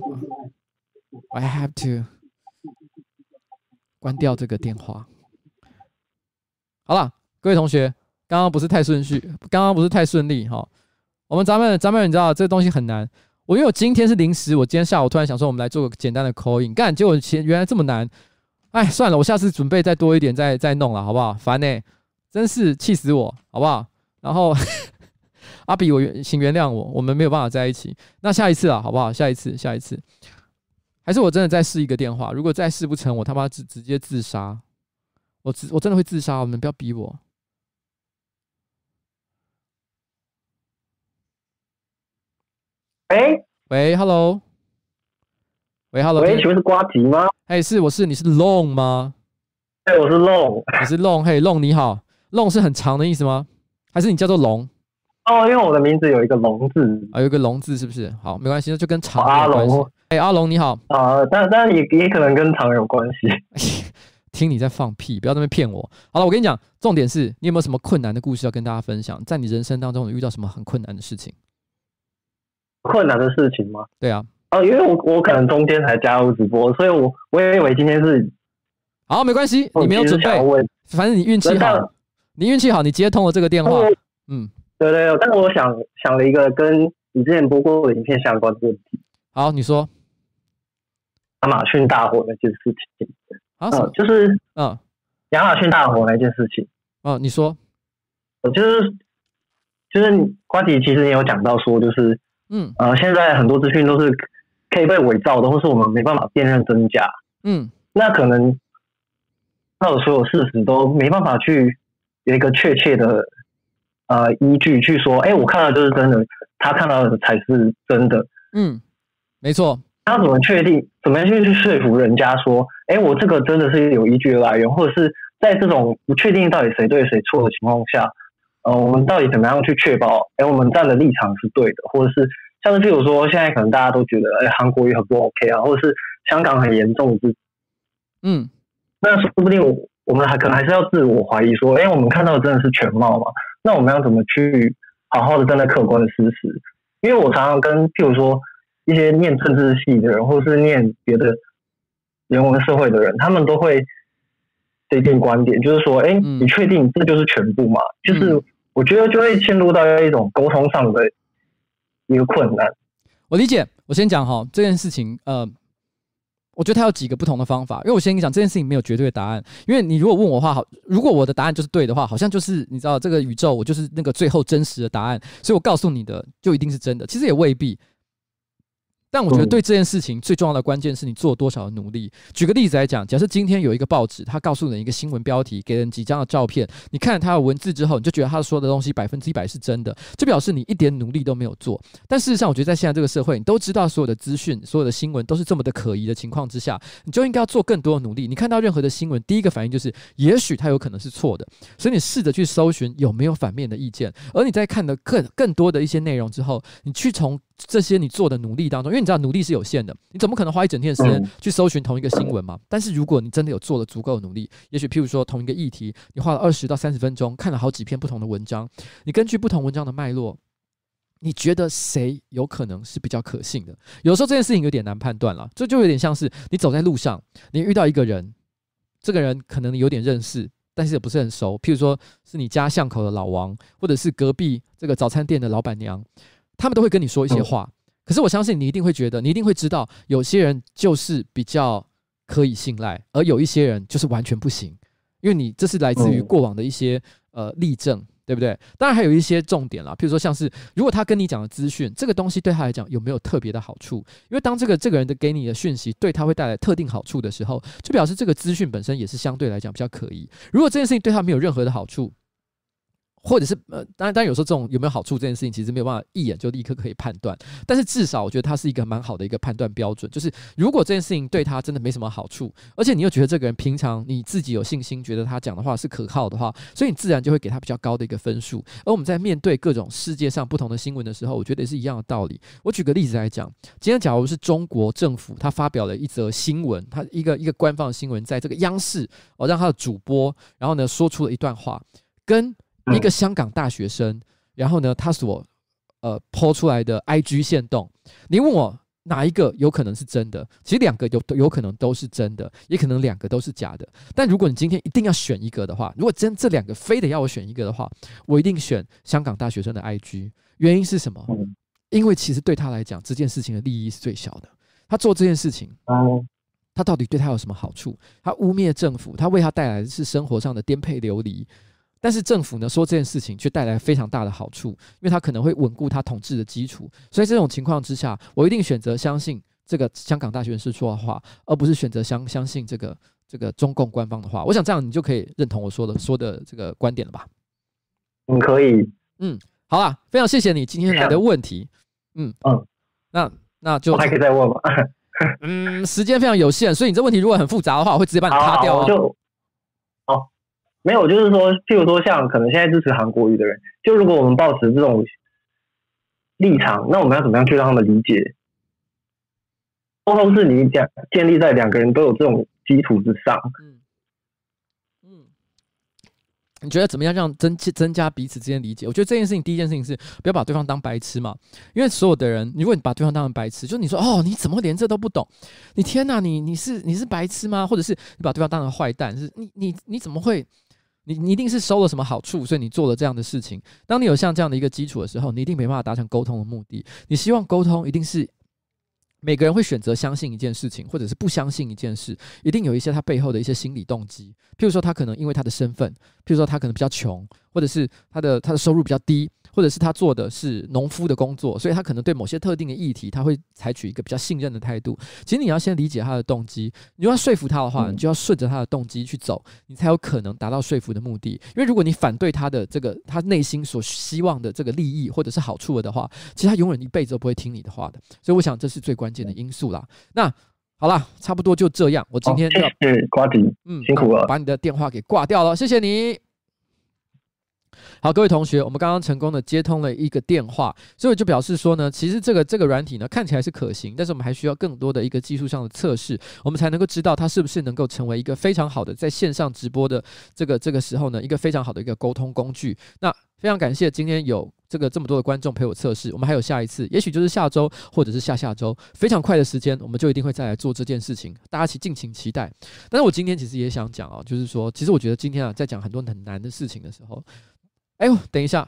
I have to 关掉这个电话。好了，各位同学，刚刚不是太顺序，刚刚不是太顺利哈。我们咱们咱们你知道这个东西很难。我因为我今天是临时，我今天下午突然想说，我们来做个简单的 call in，干结果前原来这么难。哎，算了，我下次准备再多一点，再再弄了，好不好？烦呢、真是气死我，好不好？然后 [laughs] 阿比，我请原谅我，我们没有办法在一起。那下一次啊，好不好？下一次，下一次，还是我真的再试一个电话。如果再试不成，我他妈直直接自杀。我自我真的会自杀，你们不要逼我。
喂
喂，Hello，喂，Hello，
喂，请问是瓜皮吗？
哎，是，我是，你是 Long 吗？
哎，我是 Long，
你是 Long，嘿，Long 你好，Long 是很长的意思吗？还是你叫做龙？
哦，因为我的名字有一个龙字
啊，有一个龙字是不是？好，没关系，那就跟长有关系。哎，阿龙你好
啊，但但也也可能跟糖有关系。
听你在放屁，不要在那边骗我。好了，我跟你讲，重点是你有没有什么困难的故事要跟大家分享？在你人生当中，你遇到什么很困难的事情？
困难的事情吗？
对啊，
哦，因为我我可能中间才加入直播，所以我我也以为今天是
好，没关系，你没有准备，反正你运气好，你运气好，你接通了这个电话，嗯，
对对对，但是我想想了一个跟你之前播过的影片相关的问题。
好，你说
亚马逊大火那件事情
啊，
就是
嗯，
亚马逊大火那件事情，
啊，你说，我
就是就是瓜迪，其实也有讲到说，就是。
嗯，
呃，现在很多资讯都是可以被伪造的，或是我们没办法辨认真假。
嗯，
那可能到所有事实都没办法去有一个确切的呃依据去说，哎、欸，我看到就是真的，他看到的才是真的。
嗯，没错。
他怎么确定？怎么样去去说服人家说，哎、欸，我这个真的是有依据的来源，或者是在这种不确定到底谁对谁错的情况下，呃，我们到底怎么样去确保，哎、欸，我们站的立场是对的，或者是？像是譬如说，现在可能大家都觉得，哎、欸，韩国瑜很不 OK 啊，或者是香港很严重，是，
嗯，
那说不定我我们还可能还是要自我怀疑，说，哎、欸，我们看到的真的是全貌嘛？那我们要怎么去好好的站在客观的事实？因为我常常跟譬如说一些念政治系的人，或者是念别的人文社会的人，他们都会这一点观点，就是说，哎、欸，你确定这就是全部吗？就是我觉得就会陷入到一种沟通上的。一个困难，
我理解。我先讲哈，这件事情，呃，我觉得它有几个不同的方法。因为我先跟你讲，这件事情没有绝对的答案。因为你如果问我的话，好，如果我的答案就是对的话，好像就是你知道，这个宇宙我就是那个最后真实的答案，所以我告诉你的就一定是真的。其实也未必。但我觉得对这件事情最重要的关键是你做多少的努力。举个例子来讲，假设今天有一个报纸，它告诉你一个新闻标题，给人几张的照片，你看了他的文字之后，你就觉得他说的东西百分之一百是真的，就表示你一点努力都没有做。但事实上，我觉得在现在这个社会，你都知道所有的资讯、所有的新闻都是这么的可疑的情况之下，你就应该要做更多的努力。你看到任何的新闻，第一个反应就是，也许它有可能是错的，所以你试着去搜寻有没有反面的意见。而你在看的更更多的一些内容之后，你去从这些你做的努力当中，因为你知道努力是有限的。你怎么可能花一整天的时间去搜寻同一个新闻嘛？但是如果你真的有做了足够的努力，也许譬如说同一个议题，你花了二十到三十分钟看了好几篇不同的文章，你根据不同文章的脉络，你觉得谁有可能是比较可信的？有时候这件事情有点难判断了，这就有点像是你走在路上，你遇到一个人，这个人可能你有点认识，但是也不是很熟，譬如说是你家巷口的老王，或者是隔壁这个早餐店的老板娘，他们都会跟你说一些话。可是我相信你一定会觉得，你一定会知道，有些人就是比较可以信赖，而有一些人就是完全不行，因为你这是来自于过往的一些呃例证，对不对？当然还有一些重点啦，譬如说像是如果他跟你讲的资讯，这个东西对他来讲有没有特别的好处？因为当这个这个人的给你的讯息对他会带来特定好处的时候，就表示这个资讯本身也是相对来讲比较可疑。如果这件事情对他没有任何的好处，或者是呃，当然，当然有时候这种有没有好处这件事情，其实没有办法一眼就立刻可以判断。但是至少我觉得它是一个蛮好的一个判断标准。就是如果这件事情对他真的没什么好处，而且你又觉得这个人平常你自己有信心，觉得他讲的话是可靠的话，所以你自然就会给他比较高的一个分数。而我们在面对各种世界上不同的新闻的时候，我觉得也是一样的道理。我举个例子来讲，今天假如是中国政府他发表了一则新闻，他一个一个官方新闻，在这个央视哦，让他的主播然后呢说出了一段话，跟。一个香港大学生，然后呢，他所呃抛出来的 IG 线动，你问我哪一个有可能是真的？其实两个有有可能都是真的，也可能两个都是假的。但如果你今天一定要选一个的话，如果真这两个非得要我选一个的话，我一定选香港大学生的 IG。原因是什么？因为其实对他来讲，这件事情的利益是最小的。他做这件事情，他到底对他有什么好处？他污蔑政府，他为他带来的是生活上的颠沛流离。但是政府呢，说这件事情却带来非常大的好处，因为它可能会稳固它统治的基础。所以这种情况之下，我一定选择相信这个香港大学士说的话，而不是选择相相信这个这个中共官方的话。我想这样你就可以认同我说的说的这个观点了吧？
嗯，可以。
嗯，好啊，非常谢谢你今天来的问题。嗯嗯，那那就
还可以再问吗？[laughs]
嗯，时间非常有限，所以你这问题如果很复杂的话，我会直接把你卡掉哦。
没有，就是说，譬如说，像可能现在支持韩国瑜的人，就如果我们抱持这种立场，那我们要怎么样去让他们理解？沟通是你讲建立在两个人都有这种基础之上。嗯
嗯，你觉得怎么样让增增加彼此之间理解？我觉得这件事情，第一件事情是不要把对方当白痴嘛，因为所有的人，如果你把对方当成白痴，就你说哦，你怎么连这都不懂？你天哪，你你是你是白痴吗？或者是你把对方当成坏蛋？是你你你怎么会？你你一定是收了什么好处，所以你做了这样的事情。当你有像这样的一个基础的时候，你一定没办法达成沟通的目的。你希望沟通，一定是每个人会选择相信一件事情，或者是不相信一件事，一定有一些他背后的一些心理动机。譬如说，他可能因为他的身份，譬如说他可能比较穷，或者是他的他的收入比较低。或者是他做的是农夫的工作，所以他可能对某些特定的议题，他会采取一个比较信任的态度。其实你要先理解他的动机，你要说服他的话，你就要顺着他的动机去走，你才有可能达到说服的目的。因为如果你反对他的这个他内心所希望的这个利益或者是好处了的话，其实他永远一辈子都不会听你的话的。所以我想这是最关键的因素啦。那好啦，差不多就这样。我今天要
谢瓜迪，嗯，辛苦了，
把你的电话给挂掉了，谢谢你。好，各位同学，我们刚刚成功的接通了一个电话，所以就表示说呢，其实这个这个软体呢看起来是可行，但是我们还需要更多的一个技术上的测试，我们才能够知道它是不是能够成为一个非常好的在线上直播的这个这个时候呢，一个非常好的一个沟通工具。那非常感谢今天有这个这么多的观众陪我测试，我们还有下一次，也许就是下周或者是下下周，非常快的时间，我们就一定会再来做这件事情，大家请敬请期待。但是我今天其实也想讲啊，就是说，其实我觉得今天啊，在讲很多很难的事情的时候。哎呦，等一下，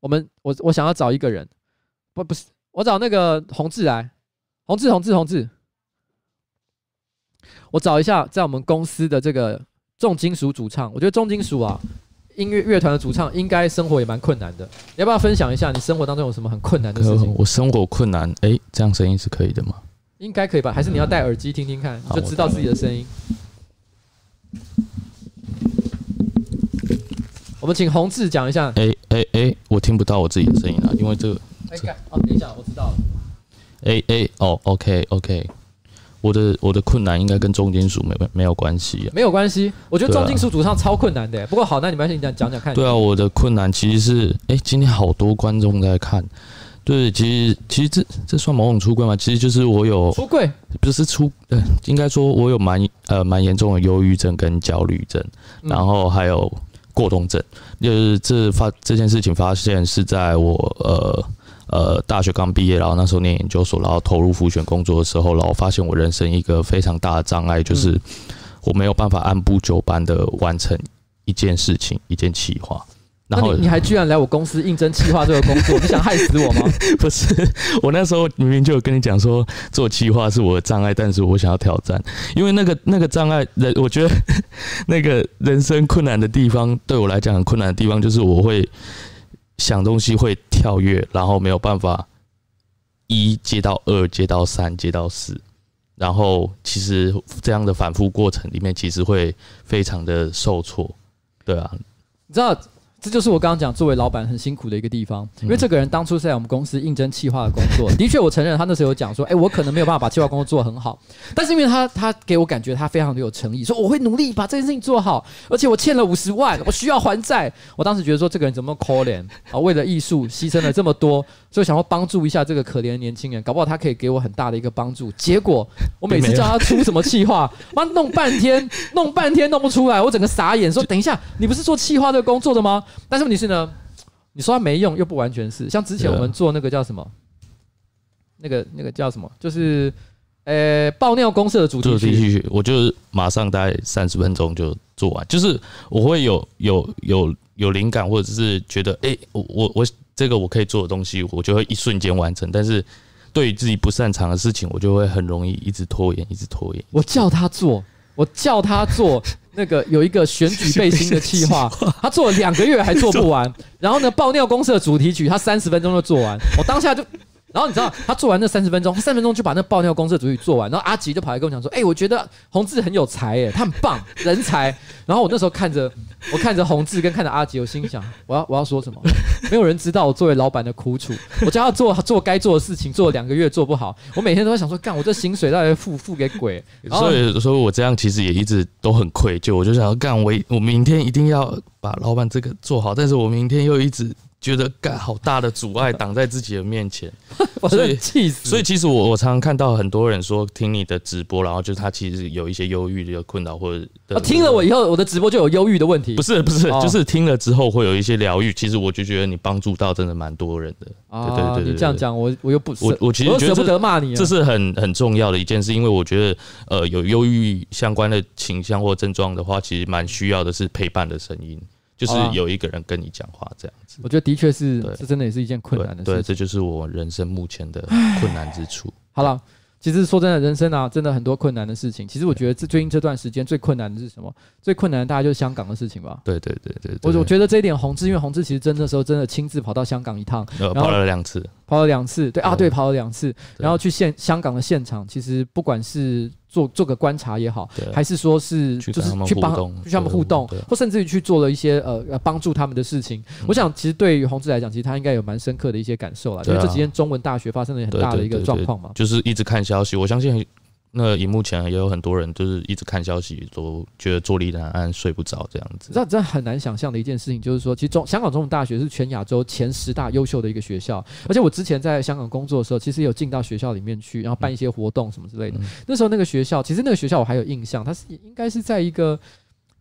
我们我我想要找一个人，不不是，我找那个洪志来，洪志洪志洪志，我找一下在我们公司的这个重金属主唱，我觉得重金属啊，音乐乐团的主唱应该生活也蛮困难的，你要不要分享一下你生活当中有什么很困难的事情？
我生活困难，哎，这样声音是可以的吗？
应该可以吧？还是你要戴耳机听听看，就知道自己的声音。我们请宏志讲一下。
哎哎哎，我听不到我自己的声音了，因为这个。
哎，哦，等一下，我知道了。
哎哎，哦，OK OK，我的我的困难应该跟重金属没没有关系啊。
没有关系，我觉得重金属主唱超困难的。不过好，那你们先讲讲讲看。
对啊，我的困难其实是，哎，今天好多观众在看。对，其实其实这这算某种出柜吗？其实就是我有
出柜，
不是出，呃，应该说我有蛮呃蛮严重的忧郁症跟焦虑症，然后还有。过动症，就是这发这件事情发现是在我呃呃大学刚毕业，然后那时候念研究所，然后投入复选工作的时候，然后发现我人生一个非常大的障碍，就是我没有办法按部就班的完成一件事情，一件企划。然后
你，你还居然来我公司应征企划这个工作，你想害死我吗？[laughs]
不是，我那时候明明就有跟你讲说做企划是我的障碍，但是我想要挑战，因为那个那个障碍人，我觉得 [laughs] 那个人生困难的地方，对我来讲很困难的地方，就是我会想东西会跳跃，然后没有办法一接到二，接到三，接到四，然后其实这样的反复过程里面，其实会非常的受挫，对啊，
你知道。这就是我刚刚讲作为老板很辛苦的一个地方，因为这个人当初是在我们公司应征企划的工作，的确我承认他那时候有讲说，哎，我可能没有办法把企划工作做得很好，但是因为他他给我感觉他非常的有诚意，说我会努力把这件事情做好，而且我欠了五十万，我需要还债，我当时觉得说这个人怎么可怜啊，为了艺术牺牲了这么多，所以想要帮助一下这个可怜的年轻人，搞不好他可以给我很大的一个帮助，结果 [laughs] 我每次叫他出什么企划，[laughs] 妈弄半天弄半天弄不出来，我整个傻眼，说等一下你不是做气话这个工作的吗？但是问题是呢，你说他没用又不完全是，像之前我们做那个叫什么，那个那个叫什么？就是呃爆尿公社的主题曲，
我就是马上大概三十分钟就做完，就是我会有有有有灵感，或者是觉得哎、欸，我我我这个我可以做的东西，我就会一瞬间完成。但是对于自己不擅长的事情，我就会很容易一直拖延，一直拖延。
我叫他做，我叫他做。那个有一个选举背心的计划，他做了两个月还做不完。[laughs] 然后呢，爆尿公社的主题曲他三十分钟就做完。我当下就。然后你知道他做完那三十分钟，他三分钟就把那爆尿公社主题做完。然后阿吉就跑来跟我讲说：“哎、我觉得宏志很有才，哎，他很棒，人才。”然后我那时候看着我看着宏志跟看着阿吉，我心想：我要我要说什么？没有人知道我作为老板的苦楚。我叫他做做该做的事情，做了两个月做不好。我每天都在想说：干，我这薪水到底付付给鬼？
所以所以我这样其实也一直都很愧疚。我就想要干，我我明天一定要把老板这个做好。但是我明天又一直。觉得干好大的阻碍挡在自己的面前，[laughs]
所以气死。
所以其实我我常常看到很多人说听你的直播，然后就是他其实有一些忧郁的困扰或者、
啊、听了我以后我的直播就有忧郁的问题。
不是不是，就是听了之后会有一些疗愈。其实我就觉得你帮助到真的蛮多人的。
啊，对对对，对，你这样讲我我又不
我我其实
舍不得骂你，
这是很很重要的一件事，因为我觉得呃有忧郁相关的倾向或症状的话，其实蛮需要的是陪伴的声音。就是有一个人跟你讲话这样子，
我觉得的确是，这真的也是一件困难的事。
对，这就是我人生目前的困难之处。
好了，其实说真的，人生啊，真的很多困难的事情。其实我觉得这最近这段时间最困难的是什么？最困难的大概就是香港的事情吧。
对对对对，
我我觉得这一点宏志，因为宏志其实真的时候真的亲自跑到香港一趟，
跑了两次，
跑了两次。对啊，对，跑了两次，然后去现香港的现场，其实不管是。做做个观察也好，还是说是就是去帮去他们互动，或甚至于去做了一些呃帮助他们的事情。我想，其实对于洪志来讲，其实他应该有蛮深刻的一些感受了。因为这几天中文大学发生了很大的一个状况嘛，
就是一直看消息，我相信。那荧幕前也有很多人，就是一直看消息，都觉得坐立难安，睡不着这样子。
这真很难想象的一件事情，就是说，其实中香港中文大学是全亚洲前十大优秀的一个学校，而且我之前在香港工作的时候，其实有进到学校里面去，然后办一些活动什么之类的。嗯、那时候那个学校，其实那个学校我还有印象，它是应该是在一个。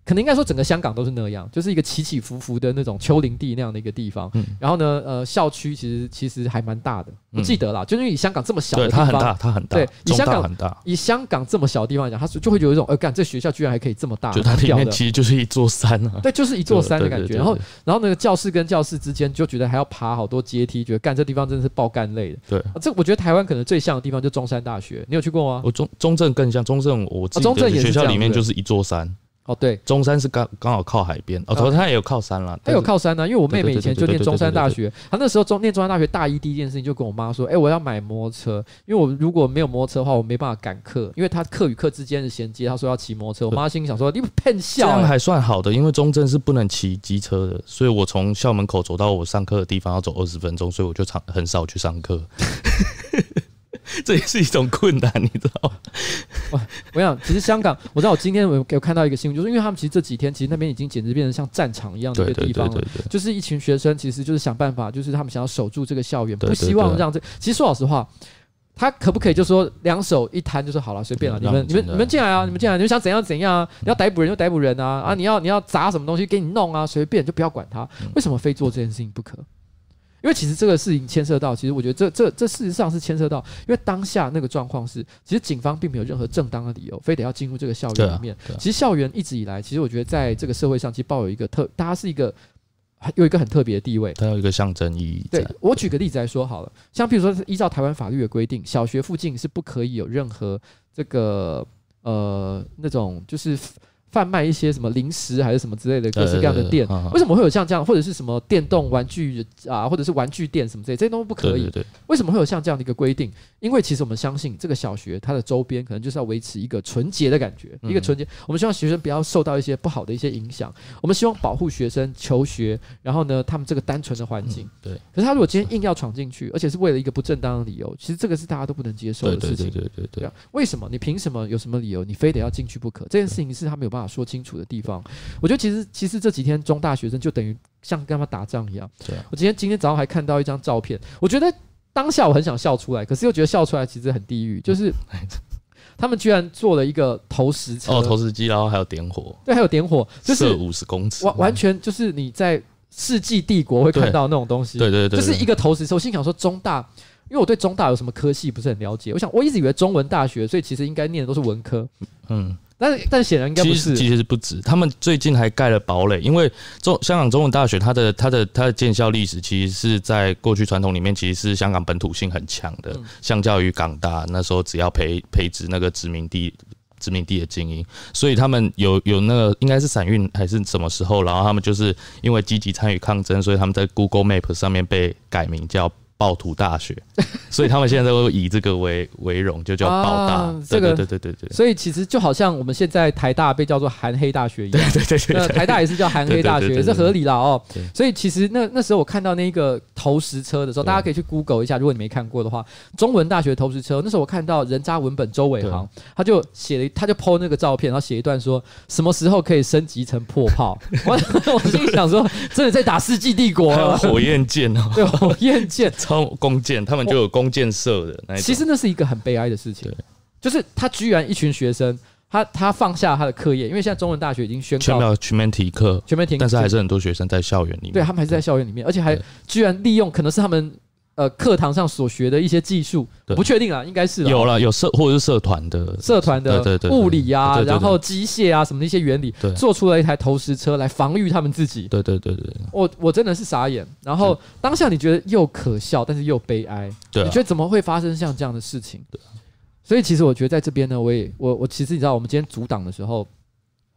可能应该说整个香港都是那样，就是一个起起伏伏的那种丘陵地那样的一个地方。嗯、然后呢，呃，校区其实其实还蛮大的，不记得啦，嗯、就是因为以香港这么小的地方，
它很大，它很大。
对，以香港
很大，
以香港这么小的地方来讲，它就会有一种，呃，干这学校居然还可以这么大，
就它里面其实就是一座山啊。
对，就是一座山的感觉。然后，然后那个教室跟教室之间就觉得还要爬好多阶梯，觉得干这地方真的是爆干累的。
对，
啊、这我觉得台湾可能最像的地方就中山大学，你有去过吗？
我中中正更像，中正我记得学校里面就是一座山。
哦，对，
中山是刚刚好靠海边，哦，头它也有靠山了，它
有靠山呢，因为我妹妹以前就念中山大学，她那时候中念中山大学大一第一件事情就跟我妈说，哎，我要买摩托车，因为我如果没有摩托车的话，我没办法赶课，因为她课与课之间的衔接，她说要骑摩托车，我妈心里想说，你骗笑，
这样还算好的，因为中正是不能骑机车的，所以我从校门口走到我上课的地方要走二十分钟，所以我就常很少去上课。[laughs] [laughs] 这也是一种困难，你知道吗？
我 [laughs] 我想，其实香港，我知道我今天我有看到一个新闻，就是因为他们其实这几天，其实那边已经简直变成像战场一样的一个地方了。就是一群学生，其实就是想办法，就是他们想要守住这个校园，不希望让这。其实说老实话，他可不可以就说两手一摊，就说好了，随便了，你们你们你们进来啊，你们进来，你们想怎样怎样啊？你要逮捕人就逮捕人啊啊！你要你要砸什么东西给你弄啊，随便就不要管他。为什么非做这件事情不可？因为其实这个事情牵涉到，其实我觉得这这这事实上是牵涉到，因为当下那个状况是，其实警方并没有任何正当的理由，非得要进入这个校园里面。其实校园一直以来，其实我觉得在这个社会上，其实抱有一个特，大家是一个有一个很特别的地位，
它有一个象征意义。
对，我举个例子来说好了，像比如说，依照台湾法律的规定，小学附近是不可以有任何这个呃那种就是。贩卖一些什么零食还是什么之类的各式各样的店，为什么会有像这样，或者是什么电动玩具啊，或者是玩具店什么之类，这些都不可以。为什么会有像这样的一个规定？因为其实我们相信这个小学它的周边可能就是要维持一个纯洁的感觉，一个纯洁。我们希望学生不要受到一些不好的一些影响，我们希望保护学生求学，然后呢，他们这个单纯的环境。对。可是他如果今天硬要闯进去，而且是为了一个不正当的理由，其实这个是大家都不能接受的事情。对对对对对。为什么？你凭什么？有什么理由？你非得要进去不可？这件事情是他没有办法说清楚的地方，我觉得其实其实这几天中大学生就等于像跟他们打仗一样。对啊，我今天今天早上还看到一张照片，我觉得当下我很想笑出来，可是又觉得笑出来其实很地狱。就是 [laughs] 他们居然做了一个投石车，
哦，投石机，然后还有点火，
对，还有点火，就是
五十公尺，
完完全就是你在世纪帝国会看到那种东西。
对对对，
就是一个投石车。我心想说中大。因为我对中大有什么科系不是很了解。我想我一直以为中文大学，所以其实应该念的都是文科。嗯。但，但显然应该不是。
其实是不止，他们最近还盖了堡垒，因为中香港中文大学它的它的它的建校历史，其实是在过去传统里面，其实是香港本土性很强的。相较于港大那时候，只要培培植那个殖民地殖民地的精英，所以他们有有那个应该是散运还是什么时候，然后他们就是因为积极参与抗争，所以他们在 Google Map 上面被改名叫。报土大学，[laughs] 所以他们现在都以这个为为荣，就叫暴大。啊、这个对对对对对。
所以其实就好像我们现在台大被叫做韩黑大学一样，对 [laughs] 对对，对，台大也是叫韩黑大学，[laughs] 也是合理了哦。所以其实那那时候我看到那个投石车的时候，大家可以去 Google 一下，如果你没看过的话，中文大学投石车。那时候我看到人渣文本周伟航，他就写了，他就 po 那个照片，然后写一段说什么时候可以升级成破炮。我我心里想说，真的在打世纪帝国，
火焰剑哦，
对，火焰剑。
超弓箭，他们就有弓箭射的那一。
其实那是一个很悲哀的事情，就是他居然一群学生，他他放下他的课业，因为现在中文大学已经宣告
全面停课，
全面停课，
但是还是很多学生在校园里面。
对，他们还是在校园里面，而且还居然利用可能是他们。呃，课堂上所学的一些技术，不确定啊，应该是
有了，有社或者是社团的
社团的物理啊，然后机械啊什么的一些原理，做出了一台投石车来防御他们自己。
对对对对，
我我真的是傻眼。然后当下你觉得又可笑，但是又悲哀。对，你觉得怎么会发生像这样的事情？对。所以其实我觉得在这边呢，我也我我其实你知道，我们今天组党的时候，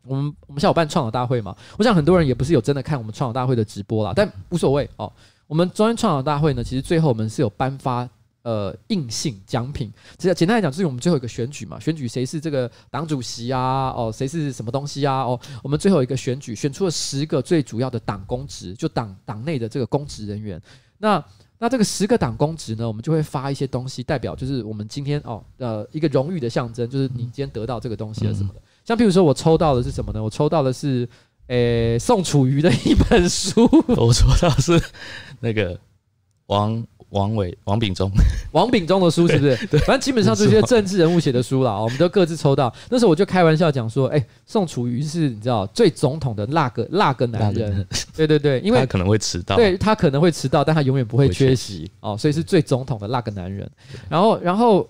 我们我们下午办创党大会嘛，我想很多人也不是有真的看我们创党大会的直播啦，但无所谓哦。我们中央创党大会呢，其实最后我们是有颁发呃硬性奖品。其实简单来讲，就是我们最后一个选举嘛，选举谁是这个党主席啊？哦，谁是什么东西啊？哦，我们最后一个选举选出了十个最主要的党公职，就党党内的这个公职人员。那那这个十个党公职呢，我们就会发一些东西，代表就是我们今天哦呃一个荣誉的象征，就是你今天得到这个东西了什么的。像譬如说我抽到的是什么呢？我抽到的是。诶、欸，宋楚瑜的一本书，[laughs]
我说到是那个王王伟王炳忠，[laughs]
王炳忠的书是不是？对，反正基本上这些政治人物写的书啦，我们都各自抽到。那时候我就开玩笑讲说，哎、欸，宋楚瑜是你知道最总统的那个那个男人，[laughs] 对对对，因为
他可能会迟到，
对他可能会迟到，但他永远不会缺席哦，所以是最总统的那个男人。然后然后，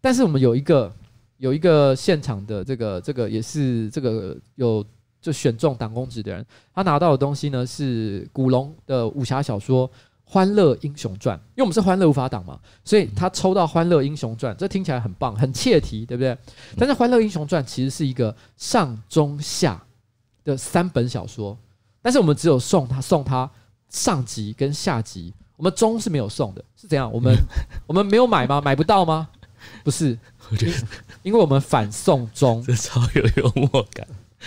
但是我们有一个有一个现场的这个这个也是这个有。就选中党公职的人，他拿到的东西呢是古龙的武侠小说《欢乐英雄传》，因为我们是欢乐无法党嘛，所以他抽到《欢乐英雄传》，这听起来很棒，很切题，对不对？但是《欢乐英雄传》其实是一个上中下的三本小说，但是我们只有送他送他上集跟下集，我们中是没有送的，是怎样？我们 [laughs] 我们没有买吗？买不到吗？不是，我觉得因为我们反送中，
这超有幽默感。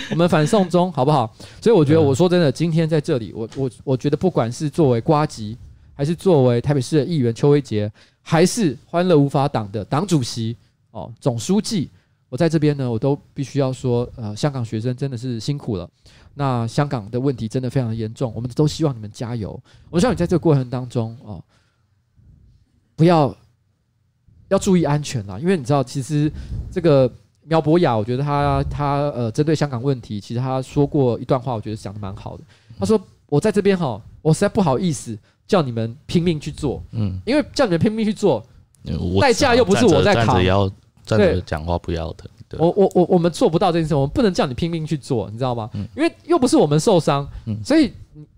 我们反送中好不好？所以我觉得，我说真的，今天在这里，我我我觉得，不管是作为瓜吉，还是作为台北市的议员邱威杰，还是欢乐无法党的党主席哦，总书记，我在这边呢，我都必须要说，呃，香港学生真的是辛苦了。那香港的问题真的非常严重，我们都希望你们加油。我希望你在这个过程当中哦，不要要注意安全啦，因为你知道，其实这个。苗博雅，我觉得他他呃，针对香港问题，其实他说过一段话，我觉得讲的蛮好的。他说：“我在这边哈，我实在不好意思叫你们拼命去做，嗯，因为叫你们拼命去做，代价又不是我在扛。站着要
站着讲话不要的。
我我我我们做不到这件事，我们不能叫你拼命去做，你知道吗？因为又不是我们受伤，所以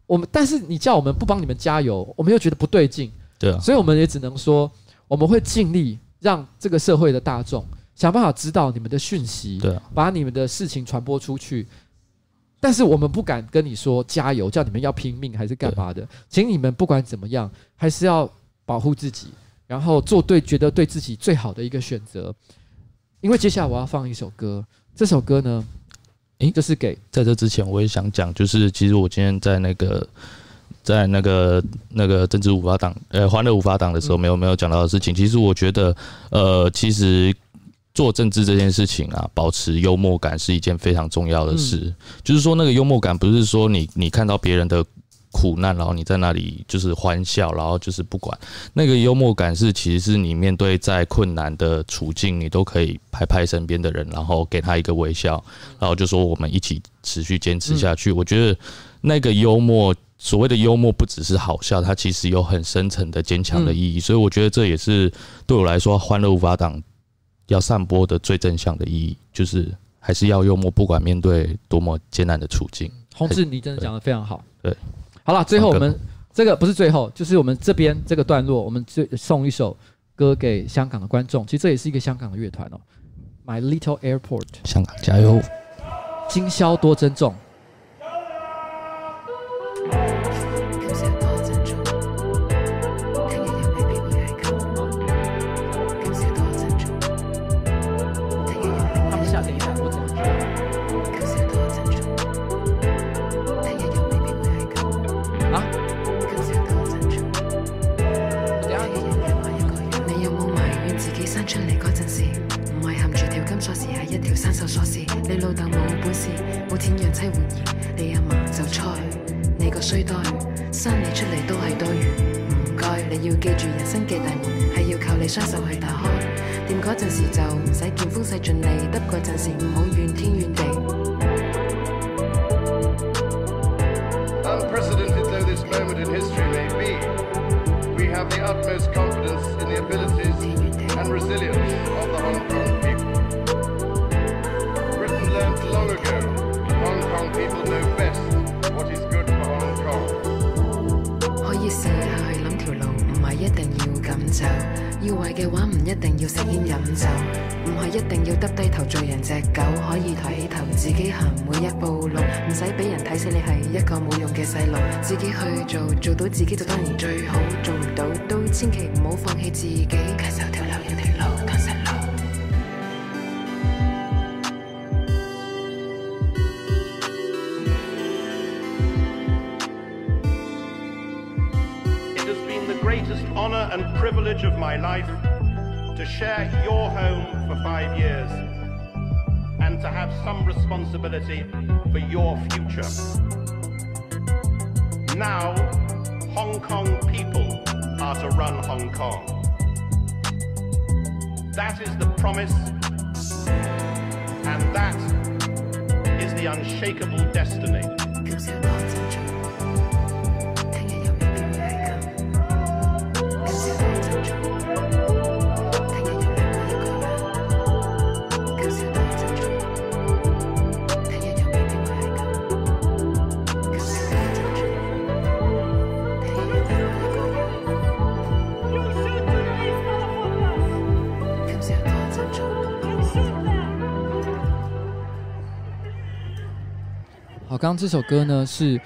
我们但是你叫我们不帮你们加油，我们又觉得不对劲，
对啊，
所以我们也只能说我们会尽力让这个社会的大众。”想办法知道你们的讯息，对，把你们的事情传播出去。但是我们不敢跟你说加油，叫你们要拼命还是干嘛的？请你们不管怎么样，还是要保护自己，然后做对觉得对自己最好的一个选择。因为接下来我要放一首歌，这首歌呢，诶，就是给
在这之前我也想讲，就是其实我今天在那个在那个那个政治无法党呃欢乐无法党的时候，没有没有讲到的事情。其实我觉得，呃，其实。做政治这件事情啊，保持幽默感是一件非常重要的事。嗯、就是说，那个幽默感不是说你你看到别人的苦难，然后你在那里就是欢笑，然后就是不管。那个幽默感是，其实是你面对再困难的处境，你都可以拍拍身边的人，然后给他一个微笑，然后就说我们一起持续坚持下去。嗯、我觉得。那个幽默，所谓的幽默不只是好笑，它其实有很深层的坚强的意义。所以我觉得这也是对我来说，欢乐无法挡要散播的最正向的意义，就是还是要幽默，不管面对多么艰难的处境。
洪志，你真的讲的非常好。
对，
好了，最后我们这个不是最后，就是我们这边这个段落，我们最送一首歌给香港的观众。其实这也是一个香港的乐团哦，My Little Airport。
香港加油！
今宵多珍重。
放弃自己，继续跳楼一条路，荡失路。 to run Hong Kong. That is the promise, and that is the unshakable destiny.
刚刚这首歌呢是，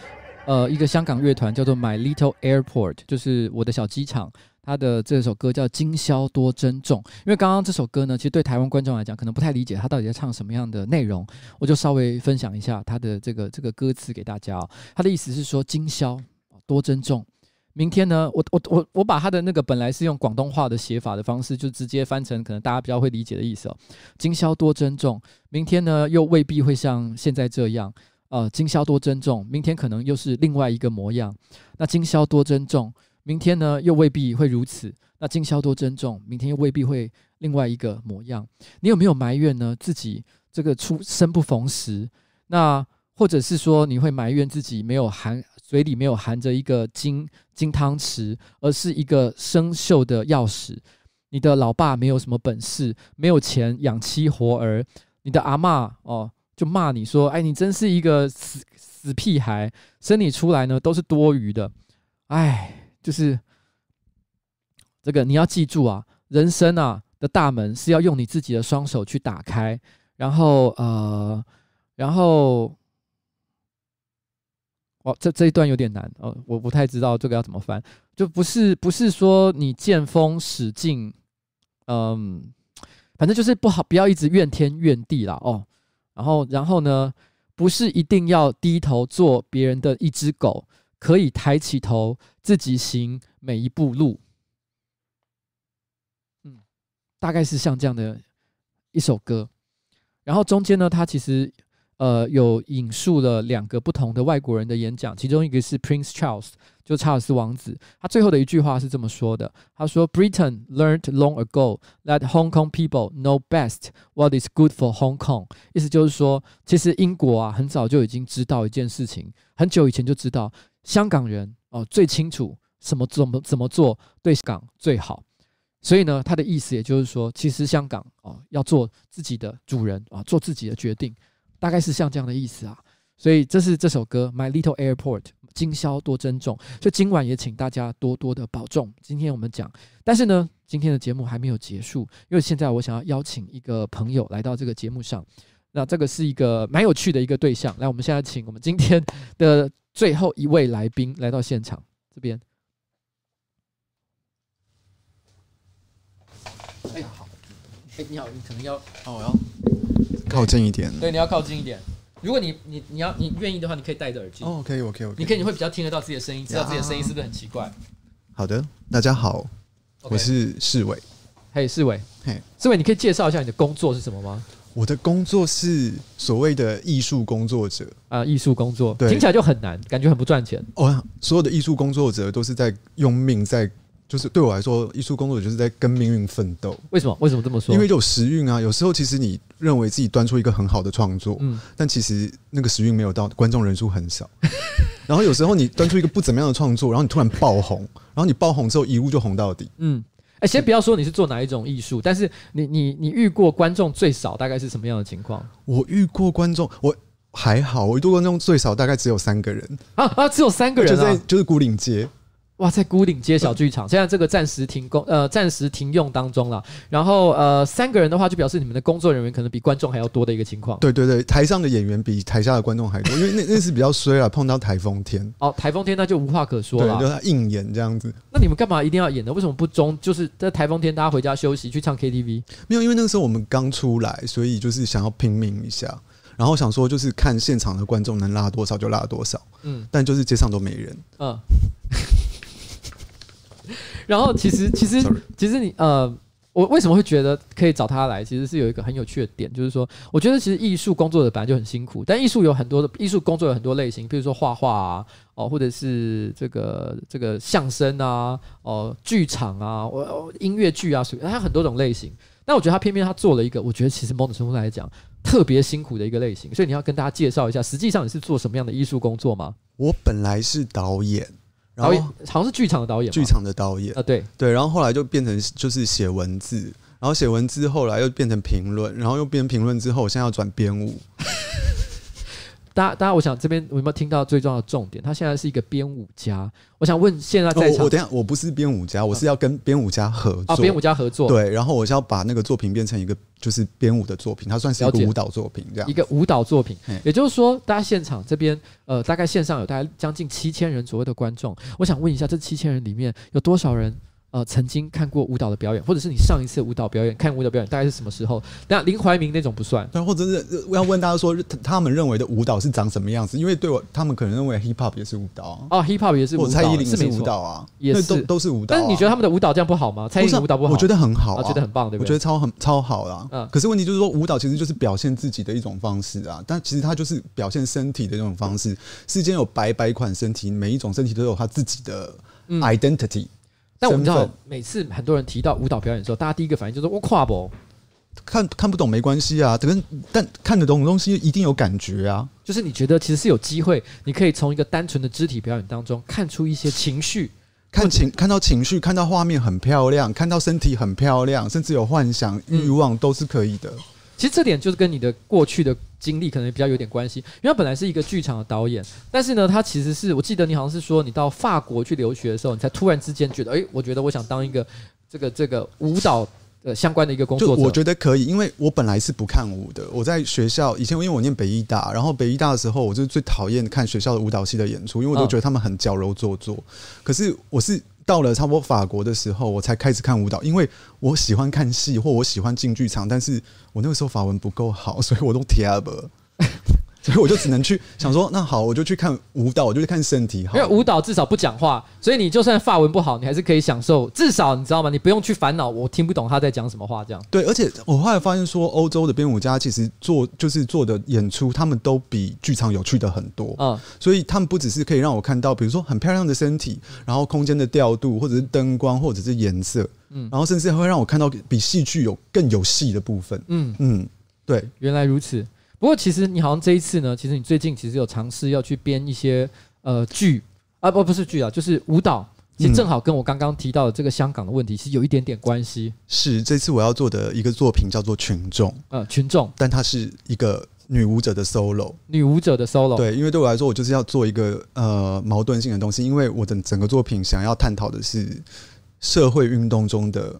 呃，一个香港乐团叫做 My Little Airport，就是我的小机场。他的这首歌叫《今宵多珍重》。因为刚刚这首歌呢，其实对台湾观众来讲可能不太理解，他到底在唱什么样的内容。我就稍微分享一下他的这个这个歌词给大家哦。他的意思是说，今宵多珍重。明天呢，[laughs] 我我我我把他的那个本来是用广东话的写法的方式，就直接翻成可能大家比较会理解的意思哦。今宵多珍重，明天呢又未必会像现在这样。呃，今宵多珍重，明天可能又是另外一个模样。那今宵多珍重，明天呢又未必会如此。那今宵多珍重，明天又未必会另外一个模样。你有没有埋怨呢？自己这个出生不逢时，那或者是说你会埋怨自己没有含嘴里没有含着一个金金汤匙，而是一个生锈的钥匙。你的老爸没有什么本事，没有钱养妻活儿。你的阿嬷哦。就骂你说：“哎，你真是一个死死屁孩，生你出来呢都是多余的。”哎，就是这个你要记住啊，人生啊的大门是要用你自己的双手去打开。然后呃，然后哦，这这一段有点难哦，我不太知道这个要怎么翻。就不是不是说你见风使劲，嗯，反正就是不好，不要一直怨天怨地啦哦。然后，然后呢？不是一定要低头做别人的一只狗，可以抬起头自己行每一步路。嗯，大概是像这样的一首歌。然后中间呢，它其实呃有引述了两个不同的外国人的演讲，其中一个是 Prince Charles，就查尔斯王子，他最后的一句话是这么说的：他说，Britain learned long ago that Hong Kong people know best what is good for Hong Kong。意思就是说，其实英国啊很早就已经知道一件事情，很久以前就知道香港人哦、最清楚什么怎么怎么做对港最好。所以呢，他的意思也就是说，其实香港啊、哦、要做自己的主人啊，做自己的决定，大概是像这样的意思啊。所以这是这首歌《My Little Airport》，今宵多珍重。所以今晚也请大家多多的保重。今天我们讲，但是呢，今天的节目还没有结束，因为现在我想要邀请一个朋友来到这个节目上。那这个是一个蛮有趣的一个对象。来，我们现在请我们今天的最后一位来宾来到现场这边。哎呀，好，哎，你好，你可能要哦，我要
靠近一点，
对，你要靠近一点。如果你你你要你愿意的话，你可以戴着耳机。
哦，可以 OK。
你可以你会比较听得到自己的声音，知道自己的声音是不是很奇怪？
好的，大家好我是世伟。
嘿，世伟，嘿，世伟，你可以介绍一下你的工作是什么吗？
我的工作是所谓的艺术工作者
啊，艺术工作，对，听起来就很难，感觉很不赚钱。
哦，所有的艺术工作者都是在用命在。就是对我来说，艺术工作者就是在跟命运奋斗。为
什么？为什么这么说？
因为有时运啊。有时候其实你认为自己端出一个很好的创作，嗯，但其实那个时运没有到，观众人数很少。[laughs] 然后有时候你端出一个不怎么样的创作，然后你突然爆红，然后你爆红之后一路就红到底。
嗯，哎，先不要说你是做哪一种艺术，但是你你你遇过观众最少大概是什么样的情况？
我遇过观众，我还好，我遇过观众最少大概只有三个人
啊啊，只有三个人啊，就
在就是古岭街。
哇，在孤岭街小剧场，现在这个暂时停工，呃，暂时停用当中了。然后，呃，三个人的话，就表示你们的工作人员可能比观众还要多的一个情况。
对对对，台上的演员比台下的观众还多，因为 [laughs] 那那是比较衰啊，碰到台风天。
哦，台风天那就无话可说了，
对，就他硬演这样子。
那你们干嘛一定要演呢？为什么不中？就是在台风天，大家回家休息，去唱 KTV？
没有，因为那个时候我们刚出来，所以就是想要拼命一下，然后想说就是看现场的观众能拉多少就拉多少。嗯，但就是街上都没人。嗯。
然后其实其实其实你呃，我为什么会觉得可以找他来？其实是有一个很有趣的点，就是说，我觉得其实艺术工作者本来就很辛苦，但艺术有很多的艺术工作有很多类型，比如说画画啊，哦，或者是这个这个相声啊，哦，剧场啊，哦，音乐剧啊，所以它很多种类型。但我觉得他偏偏他做了一个，我觉得其实某种程度来讲特别辛苦的一个类型，所以你要跟大家介绍一下，实际上你是做什么样的艺术工作吗？
我本来是导演。
导演好像是剧场的导演，
剧场的导演。
啊，对。
对，然后后来就变成就是写文字，然后写文字后来又变成评论，然后又变成评论之后，我现在要转编舞。
大家，大家，我想这边有没有听到最重要的重点？他现在是一个编舞家。我想问，现在在场，
我等下我不是编舞家，我是要跟编舞家合作。啊，
编舞家合作，
对。然后我是要把那个作品变成一个就是编舞的作品，它算是一个舞蹈作品，这样。
一个舞蹈作品，也就是说，大家现场这边呃，大概线上有大概将近七千人左右的观众。我想问一下，这七千人里面有多少人？呃，曾经看过舞蹈的表演，或者是你上一次舞蹈表演看舞蹈表演大概是什么时候？那林怀民那种不算。
那或者是我要问大家说，[laughs] 他们认为的舞蹈是长什么样子？因为对我，他们可能认为 hip hop 也是舞蹈
啊，hip hop 也是舞蹈。
蔡依林是舞蹈啊，
也是
都都是舞蹈。
但是你觉得他们的舞蹈这样不好吗？蔡依林舞蹈不好？
我觉得很好啊，
觉得很棒，对不对？
我觉得超很超好啦。嗯。可是问题就是说，舞蹈其实就是表现自己的一种方式啊。但其实它就是表现身体的一种方式。世间有百百款身体，每一种身体都有它自己的 identity。
但我们知道，每次很多人提到舞蹈表演的时候，大家第一个反应就是我跨不
看看不懂没关系啊，但但看得懂的东西一定有感觉啊。
就是你觉得其实是有机会，你可以从一个单纯的肢体表演当中看出一些情绪，
看情看到情绪，看到画面很漂亮，看到身体很漂亮，甚至有幻想欲望都是可以的。
其实这点就是跟你的过去的经历可能比较有点关系，因为他本来是一个剧场的导演，但是呢，他其实是我记得你好像是说你到法国去留学的时候，你才突然之间觉得，哎，我觉得我想当一个这个这个舞蹈呃相关的一个工作者。
我觉得可以，因为我本来是不看舞的，我在学校以前因为我念北医大，然后北医大的时候，我就最讨厌看学校的舞蹈系的演出，因为我都觉得他们很矫揉做作。可是我是。到了差不多法国的时候，我才开始看舞蹈，因为我喜欢看戏或我喜欢进剧场，但是我那个时候法文不够好，所以我都听不。所以我就只能去想说，那好，我就去看舞蹈，我就去看身体好。
因为舞蹈至少不讲话，所以你就算发文不好，你还是可以享受。至少你知道吗？你不用去烦恼我听不懂他在讲什么话，这样。
对，而且我后来发现说，欧洲的编舞家其实做就是做的演出，他们都比剧场有趣的很多。嗯，所以他们不只是可以让我看到，比如说很漂亮的身体，然后空间的调度，或者是灯光，或者是颜色，嗯，然后甚至会让我看到比戏剧有更有戏的部分。嗯嗯，对，
原来如此。不过其实你好像这一次呢，其实你最近其实有尝试要去编一些呃剧啊，不不是剧啊，就是舞蹈。其实正好跟我刚刚提到的这个香港的问题是有一点点关系。
是这次我要做的一个作品叫做《群众》，
呃，群众，
但它是一个女舞者的 solo，
女舞者的 solo。
对，因为对我来说，我就是要做一个呃矛盾性的东西，因为我的整个作品想要探讨的是社会运动中的。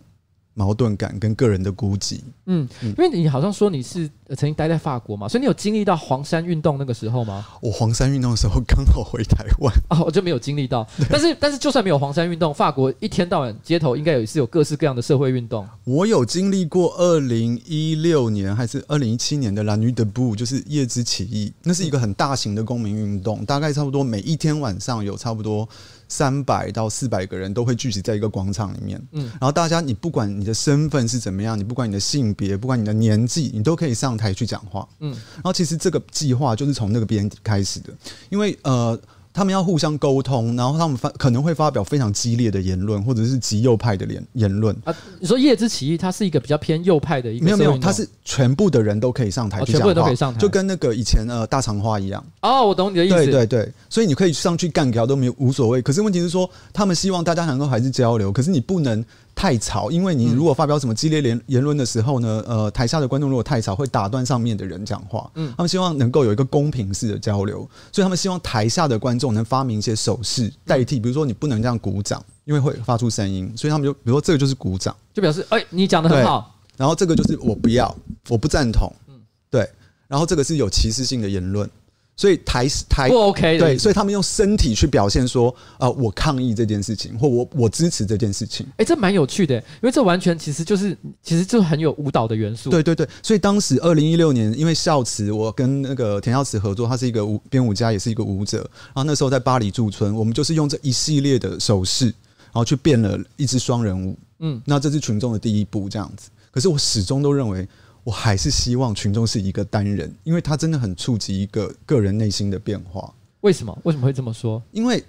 矛盾感跟个人的孤寂，嗯，
因为你好像说你是曾经待在法国嘛，所以你有经历到黄山运动那个时候吗？
我黄山运动的时候刚好回台湾
啊，我就没有经历到。[laughs] 但是，但是就算没有黄山运动，法国一天到晚街头应该也是有各式各样的社会运动。
我有经历过二零一六年还是二零一七年的 La Nuit Debout，就是夜之起义，那是一个很大型的公民运动，大概差不多每一天晚上有差不多。三百到四百个人都会聚集在一个广场里面，嗯，然后大家，你不管你的身份是怎么样，你不管你的性别，不管你的年纪，你都可以上台去讲话，嗯，然后其实这个计划就是从那个边开始的，因为呃。他们要互相沟通，然后他们发可能会发表非常激烈的言论，或者是极右派的言言论啊。
你说叶之起义，它是一个比较偏右派的一个，
没有没有，它是全部的人都可以上台去讲话，
全部都可以上台，
就跟那个以前呃大长花一样。
哦，我懂你的意思。
对对对，所以你可以上去干掉都没有无所谓。可是问题是说，他们希望大家能够还是交流，可是你不能。太吵，因为你如果发表什么激烈言言论的时候呢，呃，台下的观众如果太吵，会打断上面的人讲话。嗯，他们希望能够有一个公平式的交流，所以他们希望台下的观众能发明一些手势代替，比如说你不能这样鼓掌，因为会发出声音，所以他们就比如说这个就是鼓掌，
就表示哎、欸，你讲的很好。
然后这个就是我不要，我不赞同。嗯，对。然后这个是有歧视性的言论。所以台台
不 OK 的，
对，所以他们用身体去表现说，啊、呃，我抗议这件事情，或我我支持这件事情。
哎、欸，这蛮有趣的，因为这完全其实就是其实就很有舞蹈的元素。
对对对，所以当时二零一六年，因为孝慈，我跟那个田孝慈合作，他是一个舞编舞家，也是一个舞者。然后那时候在巴黎驻村，我们就是用这一系列的手势，然后去变了一支双人舞。嗯，那这是群众的第一步，这样子。可是我始终都认为。我还是希望群众是一个单人，因为他真的很触及一个个人内心的变化。
为什么？为什么会这么说？
因为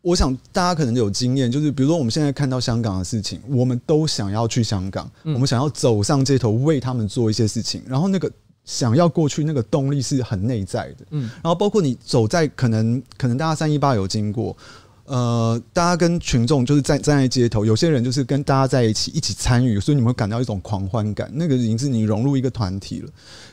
我想大家可能有经验，就是比如说我们现在看到香港的事情，我们都想要去香港，我们想要走上街头为他们做一些事情，然后那个想要过去那个动力是很内在的。嗯，然后包括你走在可能可能大家三一八有经过。呃，大家跟群众就是站站在街头，有些人就是跟大家在一起，一起参与，所以你们会感到一种狂欢感，那个已经是你融入一个团体了。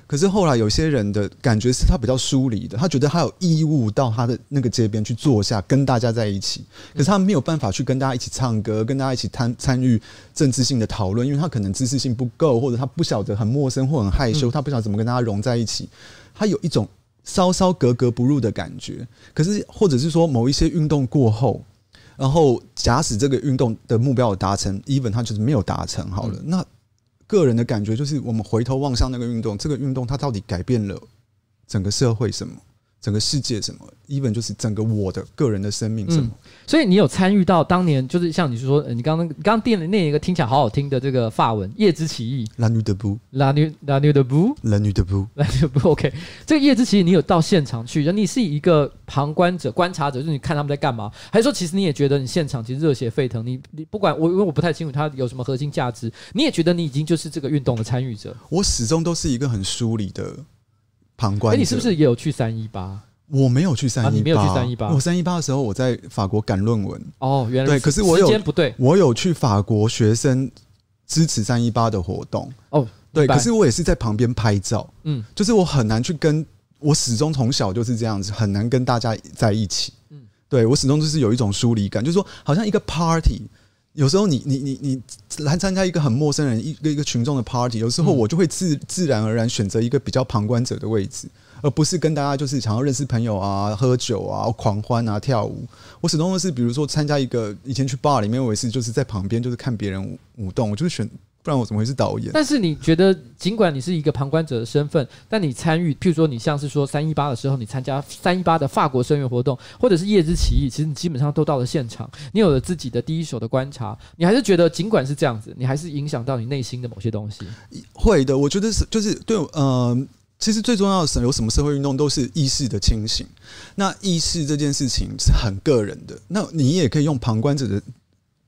可是后来有些人的感觉是他比较疏离的，他觉得他有义务到他的那个街边去坐下，跟大家在一起，可是他没有办法去跟大家一起唱歌，跟大家一起参参与政治性的讨论，因为他可能知识性不够，或者他不晓得很陌生或很害羞，他不晓得怎么跟大家融在一起，他有一种。稍稍格格不入的感觉，可是或者是说某一些运动过后，然后假使这个运动的目标有达成，even 它就是没有达成好了，嗯、那个人的感觉就是我们回头望向那个运动，这个运动它到底改变了整个社会什么？整个世界什么，even 就是整个我的个人的生命什么，嗯、
所以你有参与到当年，就是像你说，你刚刚刚念的那一个听起来好好听的这个法文《夜之起义》
La Nuit Debout，La
Nuit La Nuit Debout，La
Nuit Debout，La
Nuit Debout，OK，这个《夜之起义》你有到现场去，你是一个旁观者、观察者，就是你看他们在干嘛，还是说其实你也觉得你现场其实热血沸腾？你你不管我，因为我不太清楚它有什么核心价值，你也觉得你已经就是这个运动的参与者？
我始终都是一个很疏离的。旁观，哎，
你是不是也有去三一八？
我没有去三一八，
你没有去三一八。
我三一八的时候，我在法国赶论文。
哦，原来
对，可是我有
时间不对，
我有去法国学生支持三一八的活动。哦，对，可是我也是在旁边拍照。嗯，就是我很难去跟，我始终从小就是这样子，很难跟大家在一起。嗯，对我始终就是有一种疏离感，就是说，好像一个 party。有时候你你你你来参加一个很陌生人一个一个群众的 party，有时候我就会自自然而然选择一个比较旁观者的位置，而不是跟大家就是想要认识朋友啊、喝酒啊、狂欢啊、跳舞。我始终都是，比如说参加一个以前去 bar 里面，我也是就是在旁边就是看别人舞动，我就是选不然我怎么会是导演？
但是你觉得，尽管你是一个旁观者的身份，但你参与，譬如说你像是说三一八的时候，你参加三一八的法国声援活动，或者是夜之起义，其实你基本上都到了现场，你有了自己的第一手的观察，你还是觉得，尽管是这样子，你还是影响到你内心的某些东西。
会的，我觉得是，就是对，呃，其实最重要的是有什么社会运动都是意识的清醒。那意识这件事情是很个人的，那你也可以用旁观者的。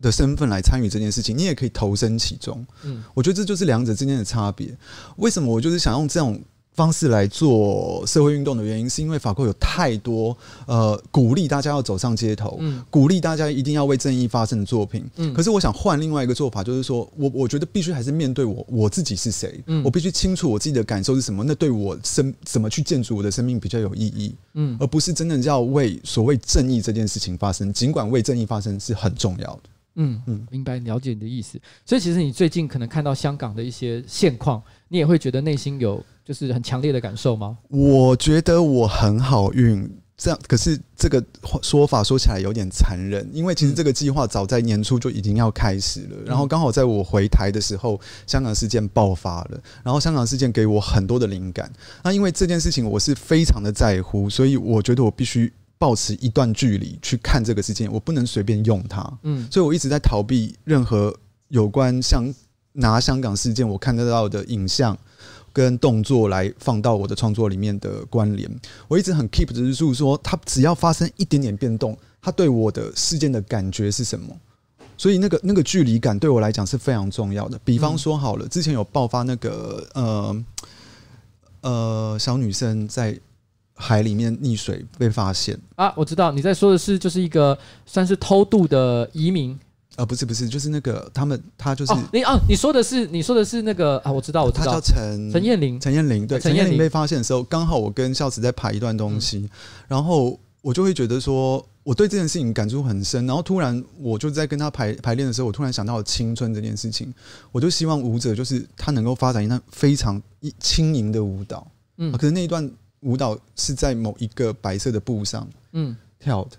的身份来参与这件事情，你也可以投身其中。嗯，我觉得这就是两者之间的差别。为什么我就是想用这种方式来做社会运动的原因，是因为法国有太多呃鼓励大家要走上街头，嗯，鼓励大家一定要为正义发声的作品。嗯，可是我想换另外一个做法，就是说我我觉得必须还是面对我我自己是谁，嗯，我必须清楚我自己的感受是什么，那对我生怎么去建筑我的生命比较有意义，嗯，而不是真的要为所谓正义这件事情发声，尽管为正义发声是很重要的。
嗯嗯，明白，了解你的意思。所以其实你最近可能看到香港的一些现况，你也会觉得内心有就是很强烈的感受吗？
我觉得我很好运，这样。可是这个说法说起来有点残忍，因为其实这个计划早在年初就已经要开始了。然后刚好在我回台的时候，香港事件爆发了。然后香港事件给我很多的灵感。那因为这件事情我是非常的在乎，所以我觉得我必须。保持一段距离去看这个事件，我不能随便用它。嗯，所以我一直在逃避任何有关像拿香港事件我看得到的影像跟动作来放到我的创作里面的关联。我一直很 keep 的就是说，它只要发生一点点变动，它对我的事件的感觉是什么？所以那个那个距离感对我来讲是非常重要的。比方说好了，之前有爆发那个呃呃小女生在。海里面溺水被发现。
啊！我知道你在说的是，就是一个算是偷渡的移民。
啊，不是不是，就是那个他们他就是、哦、
你啊，你说的是你说的是那个啊，我知道我知道，
他叫陈
陈彦霖，
陈彦霖对，陈彦霖。被发现的时候，刚好我跟孝慈在排一段东西，嗯、然后我就会觉得说，我对这件事情感触很深，然后突然我就在跟他排排练的时候，我突然想到了青春这件事情，我就希望舞者就是他能够发展一段非常轻盈的舞蹈，嗯，可是那一段。舞蹈是在某一个白色的布上，嗯，跳的，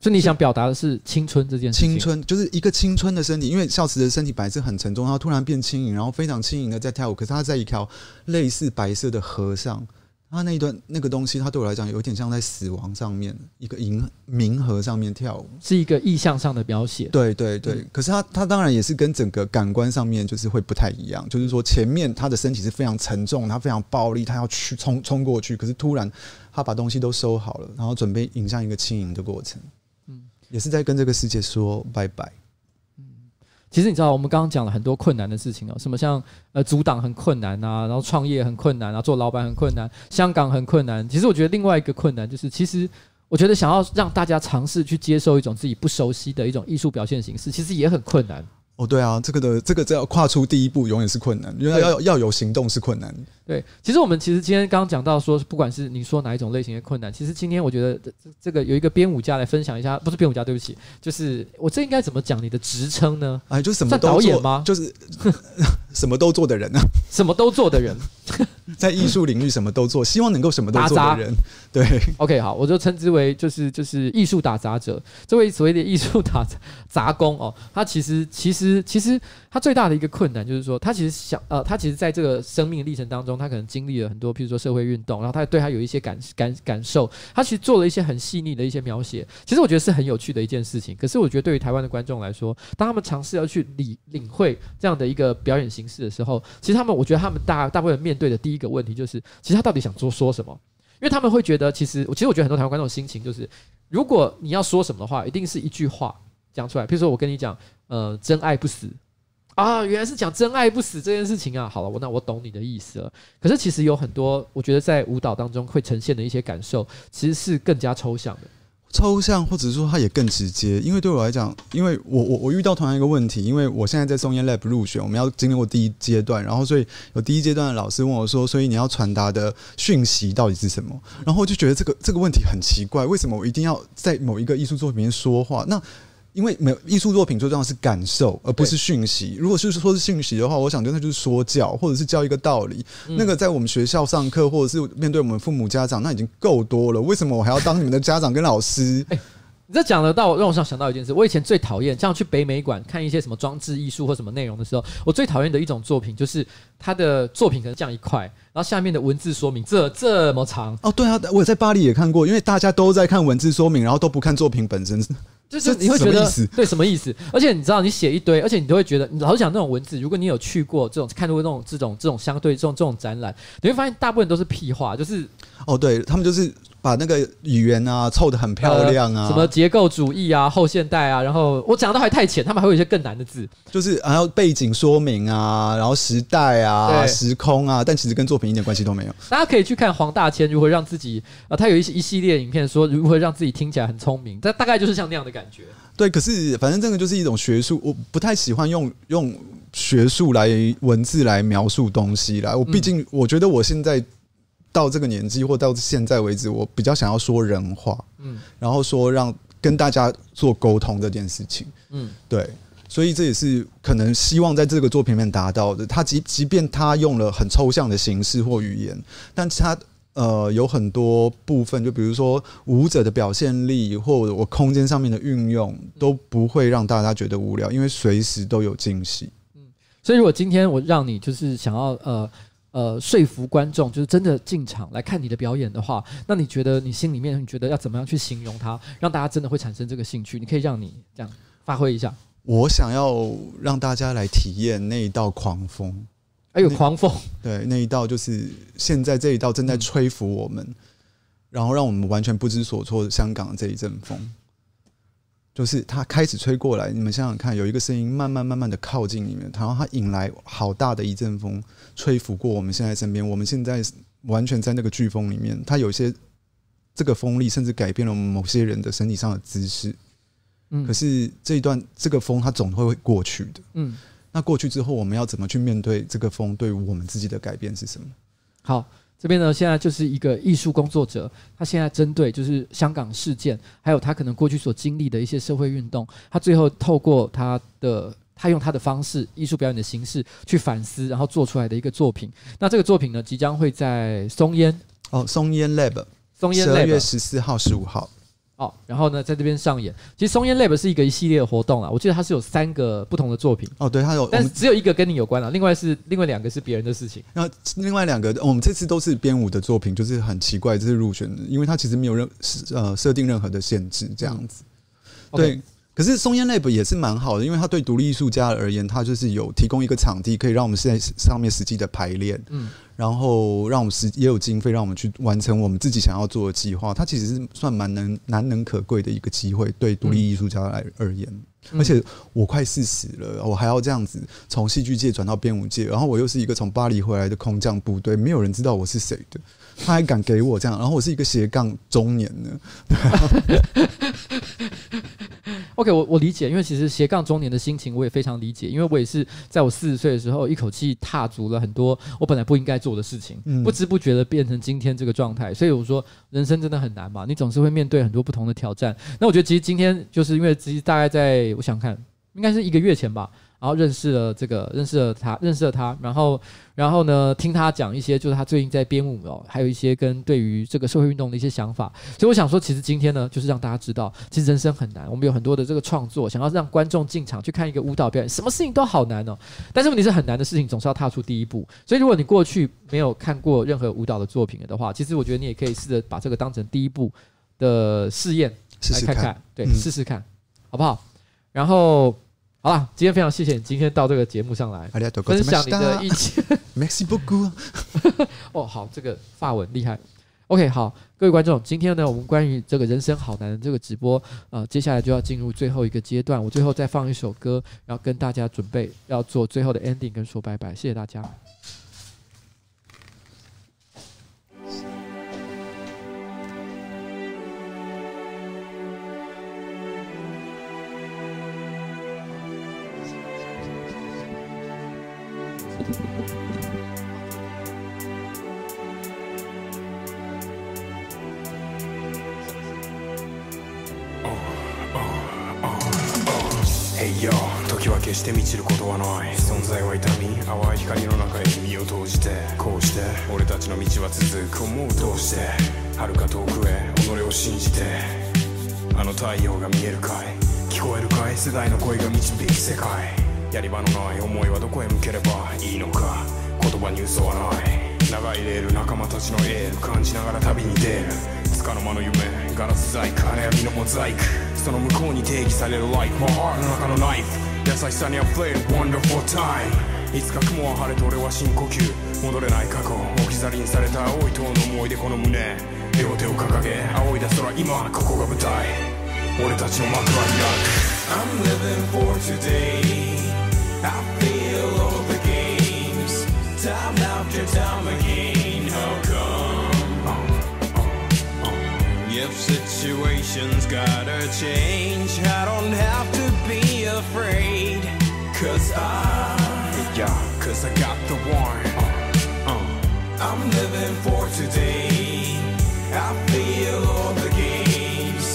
所以你想表达的是青春这件事情。
青春就是一个青春的身体，因为孝慈的身体本来是很沉重，然后突然变轻盈，然后非常轻盈的在跳舞。可是他在一条类似白色的河上。他那一段那个东西，他对我来讲有点像在死亡上面一个银冥河上面跳舞，
是一个意象上的描写。
对对对，嗯、可是他他当然也是跟整个感官上面就是会不太一样，就是说前面他的身体是非常沉重，他非常暴力，他要去冲冲过去，可是突然他把东西都收好了，然后准备迎向一个轻盈的过程，嗯，也是在跟这个世界说拜拜。
其实你知道，我们刚刚讲了很多困难的事情哦，什么像呃阻挡很困难啊，然后创业很困难啊，做老板很困难，香港很困难。其实我觉得另外一个困难就是，其实我觉得想要让大家尝试去接受一种自己不熟悉的一种艺术表现形式，其实也很困难。
哦，对啊，这个的这个只要跨出第一步，永远是困难，因为要要有行动是困难。
对，其实我们其实今天刚刚讲到说，不管是你说哪一种类型的困难，其实今天我觉得这这个有一个编舞家来分享一下，不是编舞家，对不起，就是我这应该怎么讲你的职称呢？
哎，就什么都做
导演吗？
就是 [laughs] 什么都做的人呢、啊？
什么都做的人，[laughs]
在艺术领域什么都做，希望能够什么都做的人。对
，OK，好，我就称之为就是就是艺术打杂者，这位所谓的艺术打杂 [laughs] 工哦，他其实其实其实他最大的一个困难就是说，他其实想呃，他其实在这个生命历程当中。他可能经历了很多，譬如说社会运动，然后他对他有一些感感感受，他其实做了一些很细腻的一些描写。其实我觉得是很有趣的一件事情。可是我觉得对于台湾的观众来说，当他们尝试要去理领会这样的一个表演形式的时候，其实他们我觉得他们大大部分面对的第一个问题就是，其实他到底想说说什么？因为他们会觉得，其实其实我觉得很多台湾观众心情就是，如果你要说什么的话，一定是一句话讲出来。譬如说我跟你讲，呃，真爱不死。啊，原来是讲真爱不死这件事情啊！好了，我那我懂你的意思了。可是其实有很多，我觉得在舞蹈当中会呈现的一些感受，其实是更加抽象的。
抽象，或者说它也更直接。因为对我来讲，因为我我我遇到同样一个问题，因为我现在在松烟 Lab 入选，我们要经历过第一阶段，然后所以有第一阶段的老师问我说：“所以你要传达的讯息到底是什么？”然后我就觉得这个这个问题很奇怪，为什么我一定要在某一个艺术作品说话？那因为没有艺术作品最重要的是感受，而不是讯息。如果是说是讯息的话，我想真的就是说教，或者是教一个道理。嗯、那个在我们学校上课，或者是面对我们父母家长，那已经够多了。为什么我还要当你们的家长跟老师？欸
你这讲得到让我想想到一件事，我以前最讨厌像去北美馆看一些什么装置艺术或什么内容的时候，我最讨厌的一种作品就是他的作品可能这样一块，然后下面的文字说明这这么长。
哦，对啊，我也在巴黎也看过，因为大家都在看文字说明，然后都不看作品本身。
就是你会觉得对什么意思？而且你知道，你写一堆，而且你都会觉得，你老是讲那种文字。如果你有去过这种看过那种这种这种相对这种这种展览，你会发现大部分都是屁话，就是
哦，对他们就是。把那个语言啊凑得很漂亮啊，
呃、什么结构主义啊、后现代啊，然后我讲的还太浅，他们还有一些更难的字，
就是还有背景说明啊，然后时代啊、时空啊，但其实跟作品一点关系都没有。
大家可以去看黄大千如何让自己啊，他有一一系列影片说如何让自己听起来很聪明，但大概就是像那样的感觉。
对，可是反正这个就是一种学术，我不太喜欢用用学术来文字来描述东西啦。我毕竟我觉得我现在。到这个年纪或到现在为止，我比较想要说人话，嗯，然后说让跟大家做沟通这件事情，嗯，对，所以这也是可能希望在这个作品里面达到的。他即即便他用了很抽象的形式或语言，但他呃有很多部分，就比如说舞者的表现力或者我空间上面的运用，都不会让大家觉得无聊，因为随时都有惊喜。
嗯，所以如果今天我让你就是想要呃。呃，说服观众就是真的进场来看你的表演的话，那你觉得你心里面你觉得要怎么样去形容它，让大家真的会产生这个兴趣？你可以让你这样发挥一下。
我想要让大家来体验那一道狂风，
哎呦狂风，
对，[laughs] 那一道就是现在这一道正在吹拂我们，嗯、然后让我们完全不知所措的香港这一阵风。就是它开始吹过来，你们想想看，有一个声音慢慢慢慢的靠近你们，然后它引来好大的一阵风，吹拂过我们现在身边。我们现在完全在那个飓风里面，它有些这个风力甚至改变了我们某些人的身体上的姿势。嗯，可是这一段这个风它总会会过去的。嗯，那过去之后，我们要怎么去面对这个风对我们自己的改变是什么？
好。这边呢，现在就是一个艺术工作者，他现在针对就是香港事件，还有他可能过去所经历的一些社会运动，他最后透过他的，他用他的方式，艺术表演的形式去反思，然后做出来的一个作品。那这个作品呢，即将会在松烟
哦，松烟 Lab，松烟 Lab，十二月十四号、十五号。
哦，然后呢，在这边上演。其实松烟 Lab 是一个一系列的活动啊，我记得它是有三个不同的作品。
哦，对，它有，
但是只有一个跟你有关了，另外是另外两个是别人的事情。
那另外两个，我们这次都是编舞的作品，就是很奇怪，这是入选的，因为它其实没有任呃设定任何的限制，这样子。嗯、对。可是松烟 Lab 也是蛮好的，因为它对独立艺术家而言，它就是有提供一个场地，可以让我们现在上面实际的排练，嗯，然后让我们实也有经费，让我们去完成我们自己想要做的计划。它其实是算蛮能难能可贵的一个机会，对独立艺术家来而言。嗯、而且我快四十了，我还要这样子从戏剧界转到编舞界，然后我又是一个从巴黎回来的空降部队，没有人知道我是谁的，[laughs] 他还敢给我这样，然后我是一个斜杠中年呢。
OK，我我理解，因为其实斜杠中年的心情我也非常理解，因为我也是在我四十岁的时候一口气踏足了很多我本来不应该做的事情，嗯、不知不觉的变成今天这个状态。所以我说人生真的很难嘛，你总是会面对很多不同的挑战。那我觉得其实今天就是因为其实大概在我想看，应该是一个月前吧。然后认识了这个，认识了他，认识了他，然后，然后呢，听他讲一些，就是他最近在编舞哦，还有一些跟对于这个社会运动的一些想法。所以我想说，其实今天呢，就是让大家知道，其实人生很难。我们有很多的这个创作，想要让观众进场去看一个舞蹈表演，什么事情都好难哦。但是问题是，很难的事情总是要踏出第一步。所以，如果你过去没有看过任何舞蹈的作品的话，其实我觉得你也可以试着把这个当成第一步的试验，试试看对，试试看，好不好？然后。好了，今天非常谢谢你今天到这个节目上来分享你的意见。[laughs]
Merci beaucoup。[laughs]
哦，好，这个发文厉害。OK，好，各位观众，今天呢，我们关于这个人生好难的这个直播，呃，接下来就要进入最后一个阶段。我最后再放一首歌，然后跟大家准备要做最后的 ending，跟说拜拜。谢谢大家。
时は决して満ちることはない。存在は痛み淡い光の中へ身を投じてこうして俺たちの道は続く。思うどうして遥か远くへ己を信じてあの太阳が见えるかい。闻こえるかい。世代の声が导く世界。やり场のない思いはどこへ向ければいいのか。言叶に嘘はない。长いレール仲间たちのエール感じながら旅に出る。つかの间の梦ガラス细工金暗のモザイク。その向こうに定义される Life My heart の中のナイフ。优しさに溢れる Wonderful time いつか云は晴れて俺は深呼吸戻れない过去置き去りにされた青い塔の思い出この胸両手を掲げ仰いだ空今ここが舞台俺たちの幕は开く I'm living for today I feel all the games Time after time again How come If situations gotta change I don't have to be afraid. Cause I Yeah, cause I got the warrant. Uh, uh. I'm living for today. I feel all the games.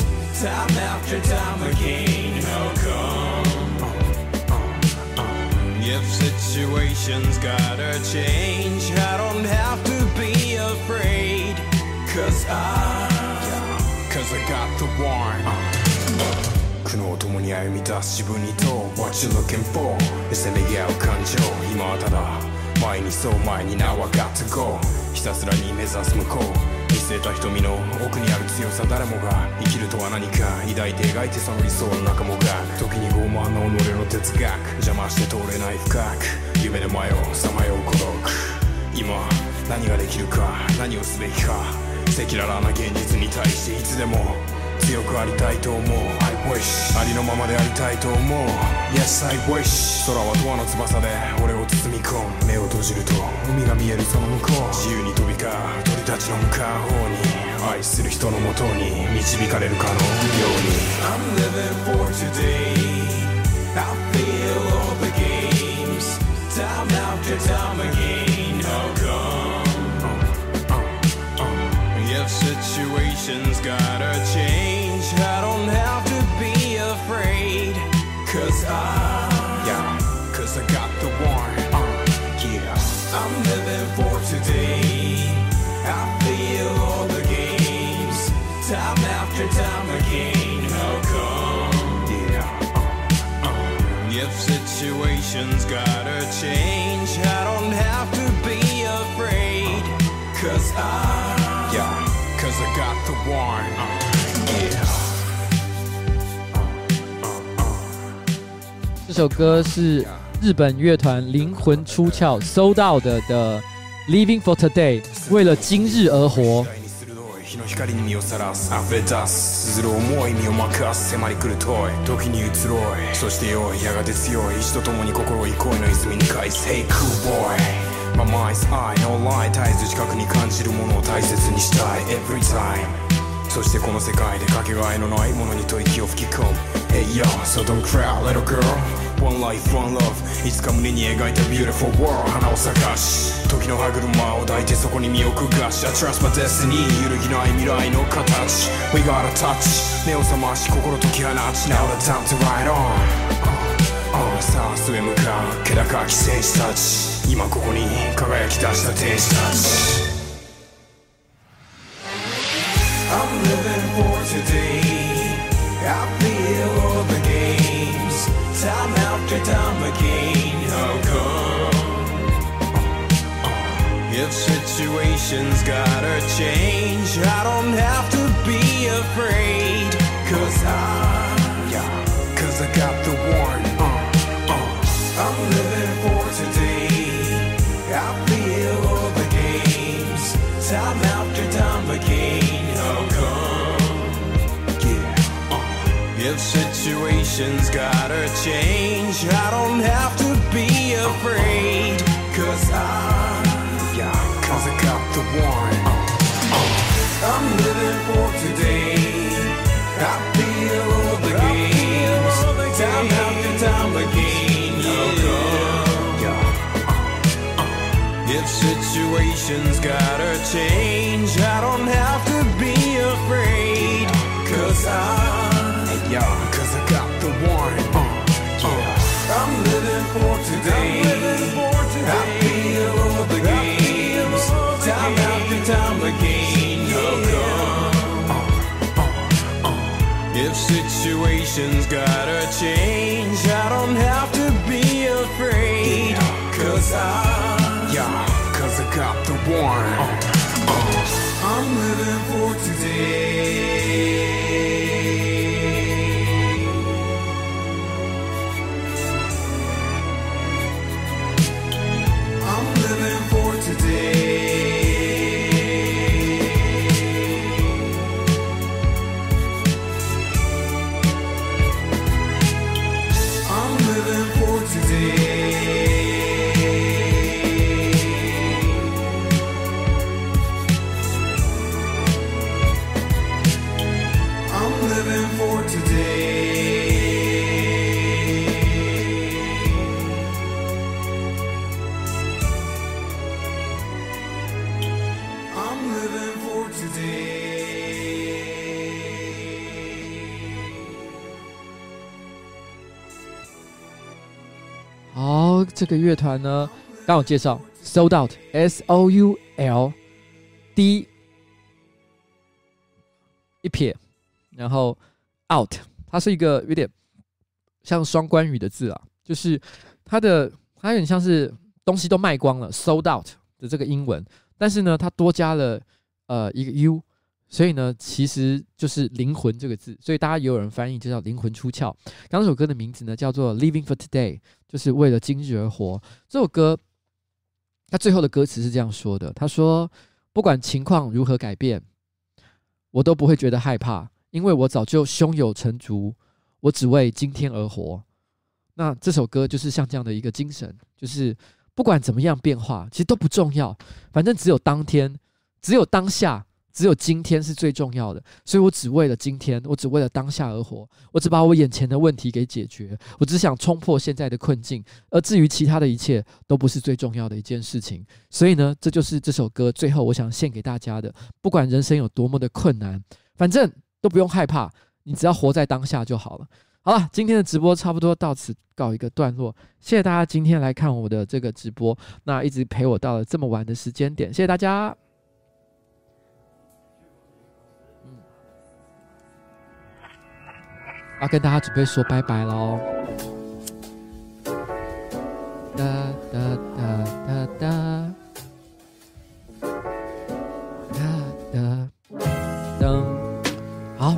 Time after time again. How come? Uh, if situations gotta change I don't have to be afraid. Cause I Cause I got the warrant 苦悩ともに歩み出す自分に问う What you looking for? せめぎ合う感情今はただ前にそう前に Now I got to go ひたすらに目指す向こう见据えた瞳の奥にある强さ谁もが生きるとは何か抱いて描いてその理想の中もが时に傲慢な己の哲学邪魔して通れない深く梦で迷うさまよう孤独今何ができるか何をすべきか赤裸々な现実に対していつでも强くありたいと思う I wish ありのままでありたいと思う Yes I wish 空は永远の翼で俺を包み込む目を闭じると海が见えるその向こう自由に飞び交う鸟たちの向かう方に爱する人のもとに导かれるかのように I'm living for today I feel all the games Time after time again How come If situations gotta change,
首歌是日本乐团灵魂出窍 Sold Out 的 Living for Today，为了今日而活。
日の光に身をさらす溢れ出す缀る思い身をまくわす迫り来る问い时に移ろい。そしてよい。やがて强い意志とともに心を憩いの泉に返す。Hey cool boy. My mind's eye no lie. 绝えず近くに感じるものを大切にしたい。Every time. そしてこの世界でかけがえのないものにと息を吹き込む。Hey yo so don't cry little girl One life, one love いつか胸に描いた beautiful world 花を咲かし时の歯车を抱いてそこに身をくがし I trust my destiny 揺るぎない未来の形 We gotta touch 目を覚まし心解き放ち Now the time to ride on さあ末向かう気高き戦士たち今ここに辉き出した天使たち I'm living for today. Situations gotta change, I don't have to be afraid. Cause I, yeah, cause I got the warrant. Uh, uh, I'm living for today. I feel all the games, time after time again. How come? Yeah. Uh, if situations gotta change, I don't have to be afraid. Cause I, situations gotta change, I don't have to be afraid. Cause I, yeah, cause I got the warrant. Uh, yeah. Uh, I'm living for today. I feel all the games, time after time again. If situation's gotta change. I don't have to be afraid. Cause I, one. Oh, oh.
oh. 这个乐团呢，刚有介绍，Sold Out，S O U L D 一撇，然后 Out，它是一个有点像双关语的字啊，就是它的它有点像是东西都卖光了，Sold Out 的这个英文，但是呢，它多加了呃一个 U。所以呢，其实就是灵魂这个字，所以大家也有人翻译就叫灵魂出窍。刚这首歌的名字呢叫做《Living for Today》，就是为了今日而活。这首歌，它最后的歌词是这样说的：他说，不管情况如何改变，我都不会觉得害怕，因为我早就胸有成竹，我只为今天而活。那这首歌就是像这样的一个精神，就是不管怎么样变化，其实都不重要，反正只有当天，只有当下。只有今天是最重要的，所以我只为了今天，我只为了当下而活，我只把我眼前的问题给解决，我只想冲破现在的困境，而至于其他的一切都不是最重要的一件事情。所以呢，这就是这首歌最后我想献给大家的。不管人生有多么的困难，反正都不用害怕，你只要活在当下就好了。好了，今天的直播差不多到此告一个段落，谢谢大家今天来看我的这个直播，那一直陪我到了这么晚的时间点，谢谢大家。要跟大家准备说拜拜喽！哒哒哒哒哒哒哒噔。好，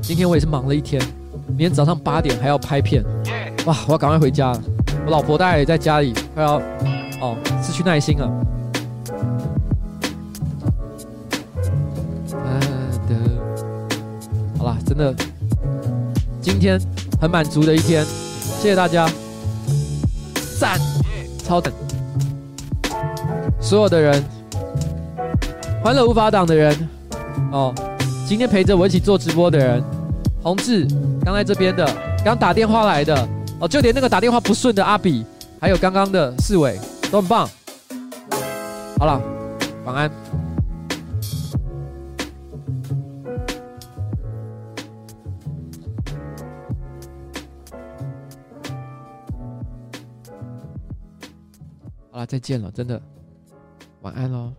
今天我也是忙了一天，明天早上八点还要拍片，哇！我要赶快回家了。我老婆大概也在家里，快要哦失去耐心了。好啦，真的。今天很满足的一天，谢谢大家，赞，超等，所有的人，欢乐无法挡的人，哦，今天陪着我一起做直播的人，宏志，刚在这边的，刚打电话来的，哦，就连那个打电话不顺的阿比，还有刚刚的四伟，都很棒。好了，晚安。再见了，真的，晚安喽，